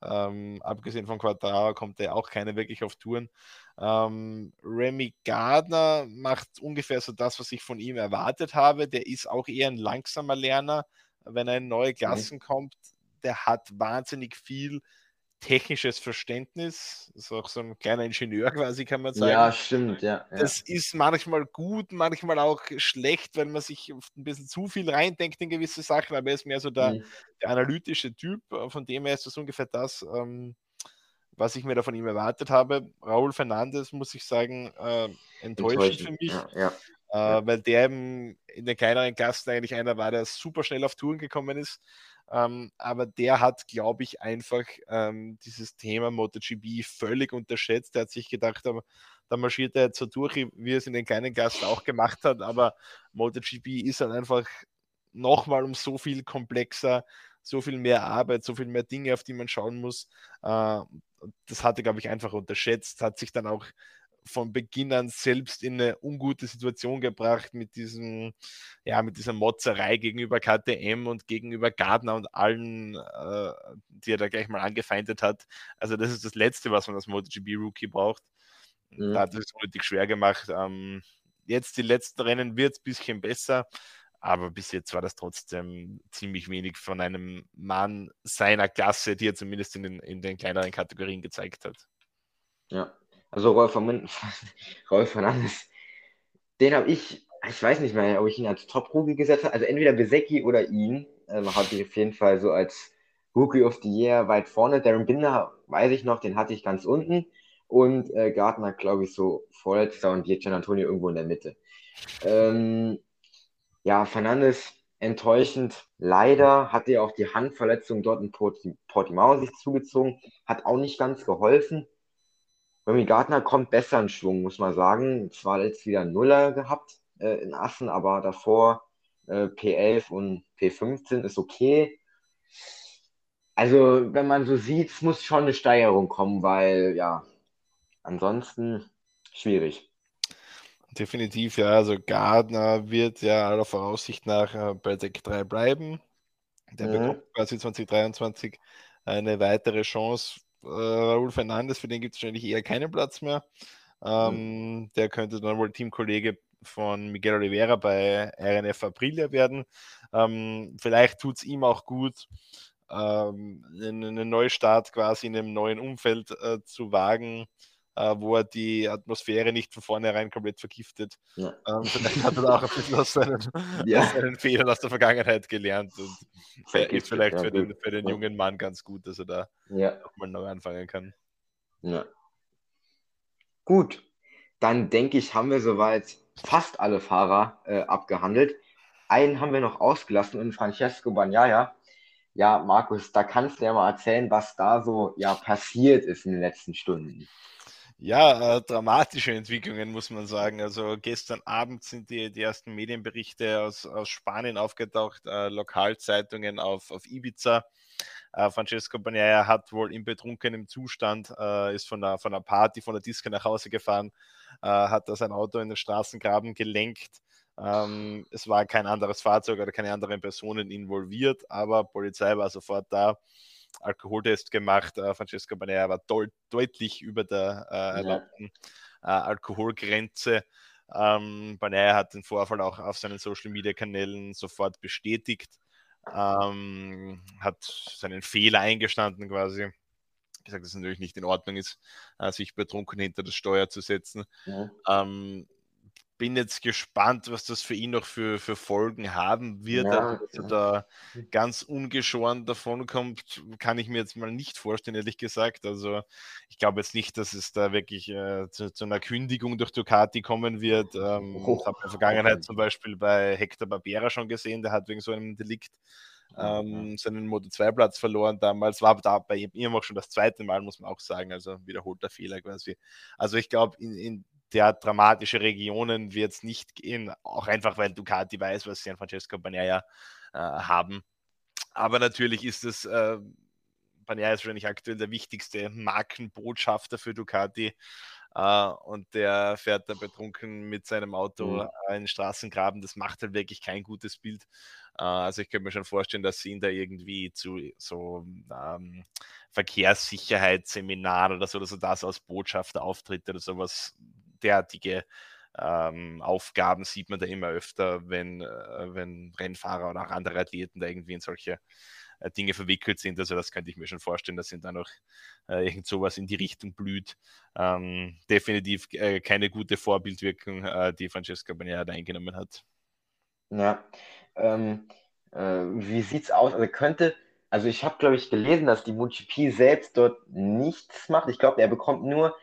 Ähm, abgesehen von Quadrao kommt er auch keine wirklich auf Touren. Ähm, Remy Gardner macht ungefähr so das, was ich von ihm erwartet habe. Der ist auch eher ein langsamer Lerner. Wenn er in neue mhm. Klassen mhm. kommt, der hat wahnsinnig viel technisches Verständnis. Ist auch so ein kleiner Ingenieur quasi, kann man sagen. Ja, stimmt, ja. ja. Das ist manchmal gut, manchmal auch schlecht, wenn man sich ein bisschen zu viel reindenkt in gewisse Sachen, aber er ist mehr so der, mhm. der analytische Typ. Von dem her ist das ungefähr das, ähm, was ich mir da von ihm erwartet habe. Raúl Fernandes, muss ich sagen, äh, enttäuschend, für mich. Ja, ja. Äh, weil der eben in den kleineren Klassen eigentlich einer war, der super schnell auf Touren gekommen ist. Ähm, aber der hat, glaube ich, einfach ähm, dieses Thema MotoGP völlig unterschätzt. Er hat sich gedacht, da marschiert er jetzt so durch, wie er es in den kleinen Klassen auch gemacht hat. Aber MotoGP ist dann einfach nochmal um so viel komplexer, so viel mehr Arbeit, so viel mehr Dinge, auf die man schauen muss. Äh, das hatte, glaube ich, einfach unterschätzt, hat sich dann auch von Beginn an selbst in eine ungute Situation gebracht mit diesem, ja, mit dieser Motzerei gegenüber KTM und gegenüber Gardner und allen, äh, die er da gleich mal angefeindet hat. Also das ist das Letzte, was man als MotoGP-Rookie braucht. Mhm. Da hat es unnötig schwer gemacht. Ähm, jetzt die letzten Rennen wird es ein bisschen besser, aber bis jetzt war das trotzdem ziemlich wenig von einem Mann seiner Klasse, die er zumindest in den, in den kleineren Kategorien gezeigt hat. Ja, also Rolf, Rolf Fernandes, den habe ich, ich weiß nicht mehr, ob ich ihn als Top-Rookie gesetzt habe. Also entweder Besecki oder ihn ähm, habe ich auf jeden Fall so als Rookie of the Year weit vorne. Darren Binder, weiß ich noch, den hatte ich ganz unten. Und äh, Gardner, glaube ich, so vorletzter und Gian Antonio irgendwo in der Mitte. Ähm, ja, Fernandes enttäuschend. Leider hat er auch die Handverletzung dort in Portimao sich zugezogen. Hat auch nicht ganz geholfen. Remy Gardner kommt besser in Schwung, muss man sagen. Zwar jetzt wieder Nuller gehabt äh, in Assen, aber davor äh, P11 und P15 ist okay. Also, wenn man so sieht, es muss schon eine Steigerung kommen, weil ja, ansonsten schwierig. Definitiv, ja. Also Gardner wird ja aller Voraussicht nach äh, bei Deck 3 bleiben. Der mhm. bekommt quasi 2023 eine weitere Chance äh, Raúl Fernandes, für den gibt es wahrscheinlich eher keinen Platz mehr. Ähm, mhm. Der könnte dann wohl Teamkollege von Miguel Oliveira bei RNF Aprilia werden. Ähm, vielleicht tut es ihm auch gut, ähm, einen Neustart quasi in einem neuen Umfeld äh, zu wagen äh, wo er die Atmosphäre nicht von vornherein komplett vergiftet. Ja. Ähm, vielleicht hat er auch ein bisschen aus seinen, ja. aus seinen, Fehlern aus der Vergangenheit gelernt und ist vielleicht für den, für den jungen Mann ganz gut, dass er da ja. nochmal neu anfangen kann. Ja. Gut, dann denke ich, haben wir soweit fast alle Fahrer äh, abgehandelt. Einen haben wir noch ausgelassen und Francesco Bagnaia. ja, Markus, da kannst du ja mal erzählen, was da so ja passiert ist in den letzten Stunden. Ja, äh, dramatische Entwicklungen, muss man sagen. Also gestern Abend sind die, die ersten Medienberichte aus, aus Spanien aufgetaucht, äh, Lokalzeitungen auf, auf Ibiza. Äh, Francesco Bagnaia hat wohl im betrunkenen Zustand, äh, ist von einer, von einer Party, von der Disco nach Hause gefahren, äh, hat da sein Auto in den Straßengraben gelenkt. Ähm, es war kein anderes Fahrzeug oder keine anderen Personen involviert, aber Polizei war sofort da. Alkoholtest gemacht. Äh, Francesco Bagnaia war deutlich über der äh, erlaubten ja. Alkoholgrenze. Ähm, Bagnaia hat den Vorfall auch auf seinen Social Media Kanälen sofort bestätigt ähm, hat seinen Fehler eingestanden quasi. Gesagt, dass es natürlich nicht in Ordnung ist, äh, sich betrunken hinter das Steuer zu setzen. Ja. Ähm, bin jetzt gespannt, was das für ihn noch für, für Folgen haben wird. Ja, also, dass er da ganz ungeschoren davon kommt, kann ich mir jetzt mal nicht vorstellen, ehrlich gesagt. Also ich glaube jetzt nicht, dass es da wirklich äh, zu, zu, einer Kündigung durch Ducati kommen wird. Ähm, oh, ich habe in der Vergangenheit zum Beispiel bei Hector Barbera schon gesehen, der hat wegen so einem Delikt ähm, seinen Moto 2 Platz verloren damals, war da bei ihm auch schon das zweite Mal, muss man auch sagen, also wiederholter Fehler quasi. Also ich glaube, in, in der dramatische Regionen wird es nicht gehen, auch einfach, weil Ducati weiß, was sie an Francesco Bagnaia äh, haben. Aber natürlich ist es, äh, Bagnaia ist wahrscheinlich aktuell der wichtigste Markenbotschafter für Ducati. Uh, und der fährt da betrunken mit seinem Auto mhm. in den Straßengraben. Das macht halt wirklich kein gutes Bild. Uh, also ich könnte mir schon vorstellen, dass sie ihn da irgendwie zu so ähm, Verkehrssicherheitsseminaren oder so, oder so das als Botschafter auftritt oder sowas derartige ähm, Aufgaben sieht man da immer öfter, wenn, äh, wenn Rennfahrer oder auch andere Athleten da irgendwie in solche äh, Dinge verwickelt sind. Also das könnte ich mir schon vorstellen, dass ihnen da noch äh, irgend sowas in die Richtung blüht. Ähm, definitiv äh, keine gute Vorbildwirkung, äh, die Francesca Bagnaia eingenommen hat. Ja, ähm, äh, wie sieht's aus? Also könnte, also ich habe glaube ich gelesen, dass die MotoGP selbst dort nichts macht. Ich glaube, er bekommt nur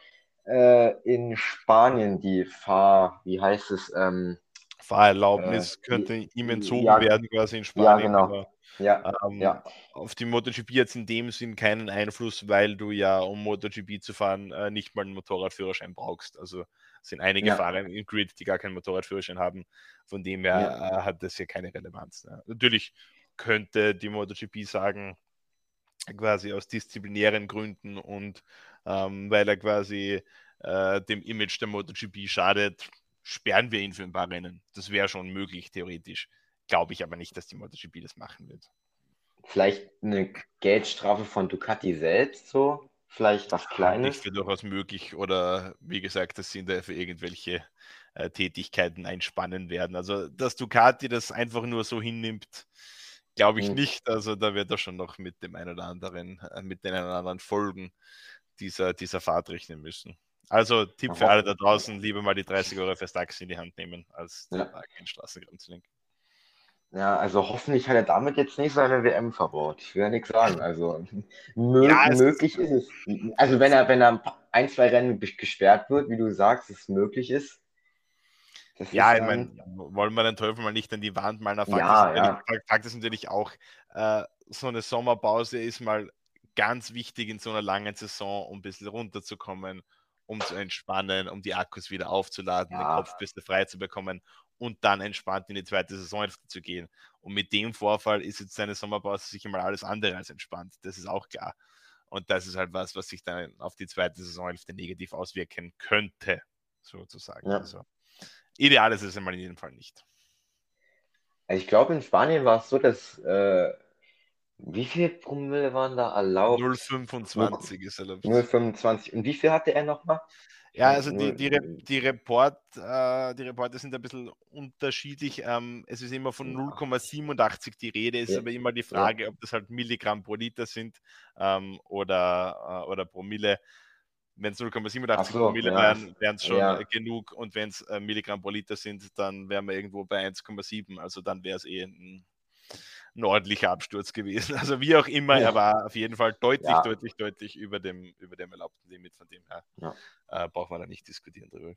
äh, in Spanien die Fahr, wie heißt es? Ähm, Fahrerlaubnis äh, könnte ihm entzogen ja, werden, quasi in Spanien. Ja, genau. Ja, ähm, ja. Auf die MotoGP hat es in dem Sinn keinen Einfluss, weil du ja, um MotoGP zu fahren, äh, nicht mal einen Motorradführerschein brauchst. Also sind einige ja. Fahrer im Grid, die gar keinen Motorradführerschein haben. Von dem her ja. äh, hat das hier keine Relevanz. Ne? Natürlich könnte die MotoGP sagen, quasi aus disziplinären Gründen und ähm, weil er quasi äh, dem Image der MotoGP schadet, sperren wir ihn für ein paar Rennen. Das wäre schon möglich, theoretisch. Glaube ich aber nicht, dass die MotoGP das machen wird. Vielleicht eine Geldstrafe von Ducati selbst so? Vielleicht was Kleines? Ich für durchaus möglich. Oder wie gesagt, dass sie da für irgendwelche äh, Tätigkeiten einspannen werden. Also, dass Ducati das einfach nur so hinnimmt, glaube ich hm. nicht. Also, da wird er schon noch mit dem einen oder anderen, äh, mit den einen oder anderen Folgen dieser, dieser Fahrt rechnen müssen. Also Tipp für alle da draußen, lieber mal die 30 Euro fürs Taxi in die Hand nehmen, als ja. den lenken. Ja, also hoffentlich hat er damit jetzt nicht seine WM verbaut. Ich will ja nichts sagen. Also mö ja, möglich ist, ist, es. Also wenn er, wenn er ein, zwei Rennen gesperrt wird, wie du sagst, es möglich ist. Ja, ich meine, wollen wir den Teufel mal nicht an die Wand malen? Fakt, ja, ja. Fakt ist natürlich auch, äh, so eine Sommerpause ist mal ganz wichtig in so einer langen Saison, um ein bisschen runterzukommen, um zu entspannen, um die Akkus wieder aufzuladen, ja. den Kopf ein bisschen frei zu bekommen und dann entspannt in die zweite Saisonhälfte zu gehen. Und mit dem Vorfall ist jetzt seine Sommerpause sicher mal alles andere als entspannt. Das ist auch klar. Und das ist halt was, was sich dann auf die zweite Saisonhälfte negativ auswirken könnte, sozusagen. Ja. Also, ideal ist es einmal in jedem Fall nicht. Ich glaube, in Spanien war es so, dass äh, wie viel Promille waren da erlaubt? 0,25 ist erlaubt. 0,25. Und wie viel hatte er nochmal? Ja, also die, die, die, Report, äh, die Reporte sind ein bisschen unterschiedlich. Ähm, es ist immer von 0,87 die Rede, ist ja. aber immer die Frage, ja. ob das halt Milligramm pro Liter sind ähm, oder, äh, oder Promille. Wenn es 0,87 so, Promille ja. wären, wären es schon genug und wenn es äh, Milligramm pro Liter sind, dann wären wir irgendwo bei 1,7. Also dann wäre es eh ein ein ordentlicher Absturz gewesen. Also wie auch immer, ja. er war auf jeden Fall deutlich, ja. deutlich, deutlich über dem, über dem erlaubten Limit, von dem her ja. äh, braucht man da nicht diskutieren drüber.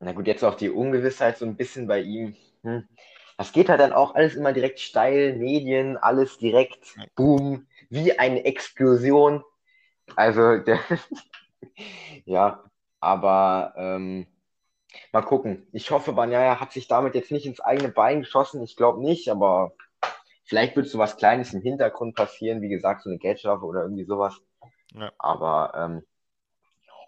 Na gut, jetzt auch die Ungewissheit so ein bisschen bei ihm. Hm. das geht halt dann auch alles immer direkt steil, Medien, alles direkt, boom, wie eine Explosion. Also, der, ja, aber ähm, mal gucken. Ich hoffe, Banyaya hat sich damit jetzt nicht ins eigene Bein geschossen. Ich glaube nicht, aber vielleicht wird so was Kleines im Hintergrund passieren. Wie gesagt, so eine Geldstrafe oder irgendwie sowas. Ja. Aber ähm,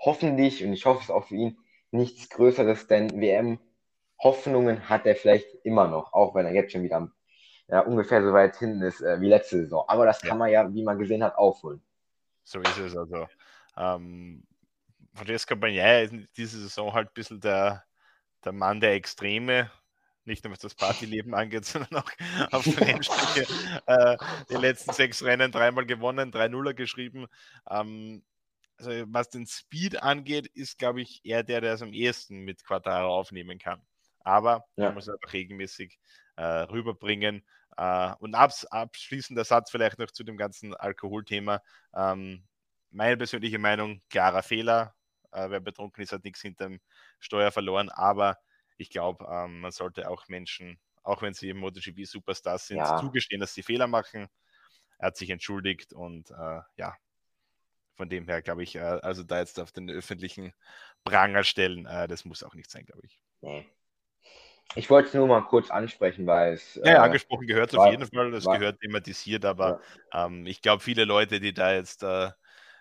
hoffentlich, und ich hoffe es auch für ihn, nichts Größeres, denn WM-Hoffnungen hat er vielleicht immer noch, auch wenn er jetzt schon wieder ja, ungefähr so weit hinten ist äh, wie letzte Saison. Aber das kann man ja, wie man gesehen hat, aufholen. So ist es also. Ähm, Francesco Bagnaia ist diese Saison halt ein bisschen der, der Mann der Extreme, nicht nur was das Partyleben angeht, sondern auch auf Rennstrecke. äh, die letzten sechs Rennen dreimal gewonnen, drei Nuller geschrieben. Ähm, also was den Speed angeht, ist, glaube ich, er der, der es am ehesten mit Quattaro aufnehmen kann. Aber ja. man muss einfach regelmäßig äh, rüberbringen. Äh, und abs abschließender Satz vielleicht noch zu dem ganzen Alkoholthema. Ähm, meine persönliche Meinung, klarer Fehler. Äh, wer betrunken ist, hat nichts hinterm Steuer verloren. Aber ich glaube, ähm, man sollte auch Menschen, auch wenn sie MotoGP-Superstars sind, ja. zugestehen, dass sie Fehler machen. Er hat sich entschuldigt und äh, ja, von dem her glaube ich, äh, also da jetzt auf den öffentlichen Pranger stellen, äh, das muss auch nicht sein, glaube ich. Nee. Ich wollte es nur mal kurz ansprechen, weil es. Ja, ja äh, angesprochen gehört es auf jeden Fall, das war, gehört thematisiert, aber ja. ähm, ich glaube, viele Leute, die da jetzt äh,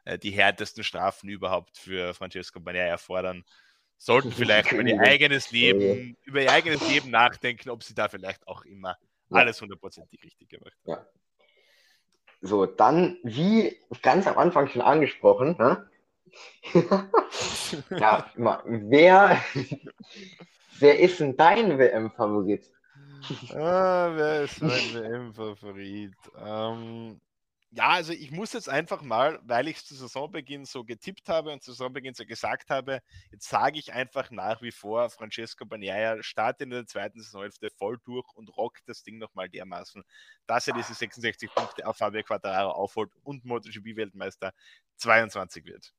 äh die härtesten Strafen überhaupt für Francesco Bagnaia erfordern, sollten vielleicht über ihr eigenes Leben, über ihr eigenes Leben nachdenken, ob sie da vielleicht auch immer alles hundertprozentig richtig gemacht haben. Ja. So, dann, wie ganz am Anfang schon angesprochen, ne? ja, wer, wer ist denn dein WM-Favorit? ah, wer ist mein WM-Favorit? Ähm, ja, also ich muss jetzt einfach mal, weil ich zu Saisonbeginn so getippt habe und zu Saisonbeginn so gesagt habe, jetzt sage ich einfach nach wie vor, Francesco Bagnaia startet in der zweiten Saisonhälfte voll durch und rockt das Ding nochmal dermaßen, dass er diese 66 Punkte auf Fabio Quattararo aufholt und MotoGP-Weltmeister 22 wird.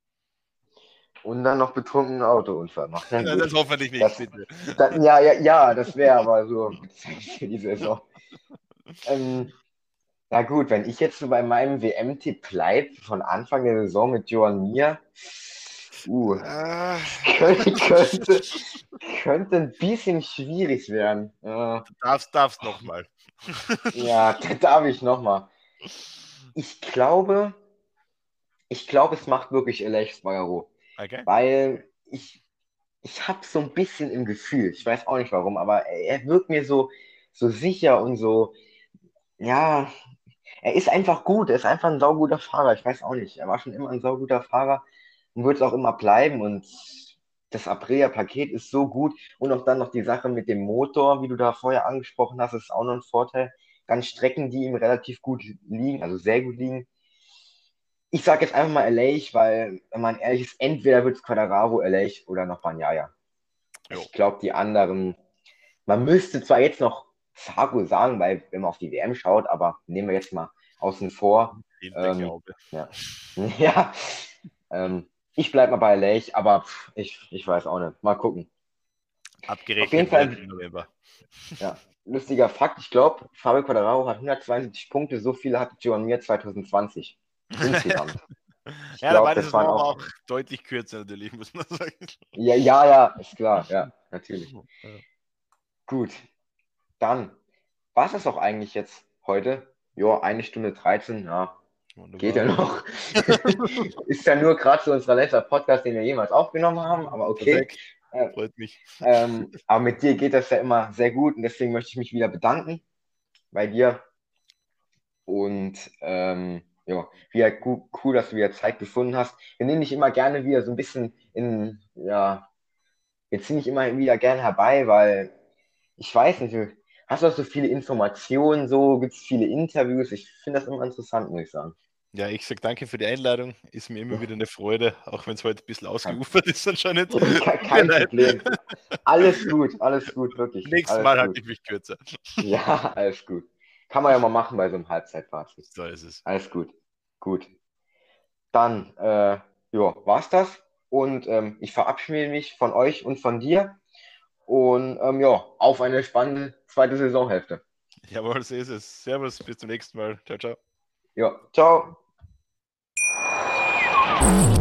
Und dann noch betrunkenen Autounfall macht. Ja, das hoffentlich nicht, das, bitte. Das, ja, ja, ja, das wäre aber so die Saison. ähm, na gut, wenn ich jetzt so bei meinem WM-Tipp bleibe, von Anfang der Saison mit Joan Mir, uh, ah. könnte, könnte, könnte, ein bisschen schwierig werden. Uh, du darfst, darfst nochmal. ja, da darf ich nochmal. Ich glaube, ich glaube, es macht wirklich Alex Bagaro. Okay. Weil ich, ich habe so ein bisschen im Gefühl, ich weiß auch nicht warum, aber er wirkt mir so, so sicher und so, ja, er ist einfach gut, er ist einfach ein sauguter Fahrer. Ich weiß auch nicht. Er war schon immer ein sauguter Fahrer und wird es auch immer bleiben. Und das Aprilia-Paket ist so gut. Und auch dann noch die Sache mit dem Motor, wie du da vorher angesprochen hast, ist auch noch ein Vorteil. Dann Strecken, die ihm relativ gut liegen, also sehr gut liegen. Ich sage jetzt einfach mal Elech, weil, wenn man ehrlich ist, entweder wird es Quadraro, Elech oder noch Banyaya. Ich glaube, die anderen, man müsste zwar jetzt noch Fargo sagen, weil wenn man auf die WM schaut, aber nehmen wir jetzt mal außen vor. Ähm, ja, ja ähm, ich bleibe mal bei Lech, aber ich, ich weiß auch nicht. Mal gucken. Abgerechnet auf jeden Fall, November. Ja, lustiger Fakt, ich glaube, Fabio Quadraro hat 172 Punkte, so viele hatte Joan Mir 2020 insgesamt. ja, glaub, da war das, das auch, auch, deutlich kürzer natürlich, muss man sagen. Ja, ja, ja, ist klar, ja, natürlich. Ja. Gut, dann, was ist auch eigentlich jetzt heute? Ja, eine Stunde 13, ja, Wunderbar. geht ja noch. ist ja nur gerade so unser letzter Podcast, den wir jemals aufgenommen haben, aber okay. Äh, Freut mich. Ähm, aber mit dir geht das ja immer sehr gut und deswegen möchte ich mich wieder bedanken bei dir. Und ähm, ja, wieder cool, dass du wieder Zeit gefunden hast. Wir nehmen dich immer gerne wieder so ein bisschen in, ja, wir ziehen dich immer wieder gerne herbei, weil ich weiß nicht, hast du auch so viele Informationen, so gibt es viele Interviews. Ich finde das immer interessant, muss ich sagen. Ja, ich sage danke für die Einladung. Ist mir immer wieder eine Freude, auch wenn es heute ein bisschen ausgeufert ist anscheinend. Kein, kein Problem. Alles gut, alles gut, wirklich. Nächstes alles Mal halte ich mich kürzer. Ja, alles gut. Kann man ja mal machen bei so einem Halbzeitfazit. So ist es. Alles gut. Gut. Dann, äh, ja, war's das. Und ähm, ich verabschiede mich von euch und von dir. Und ähm, ja, auf eine spannende zweite Saisonhälfte. Jawohl, so ist es. Servus, bis zum nächsten Mal. Ciao, ciao. Ja, ciao.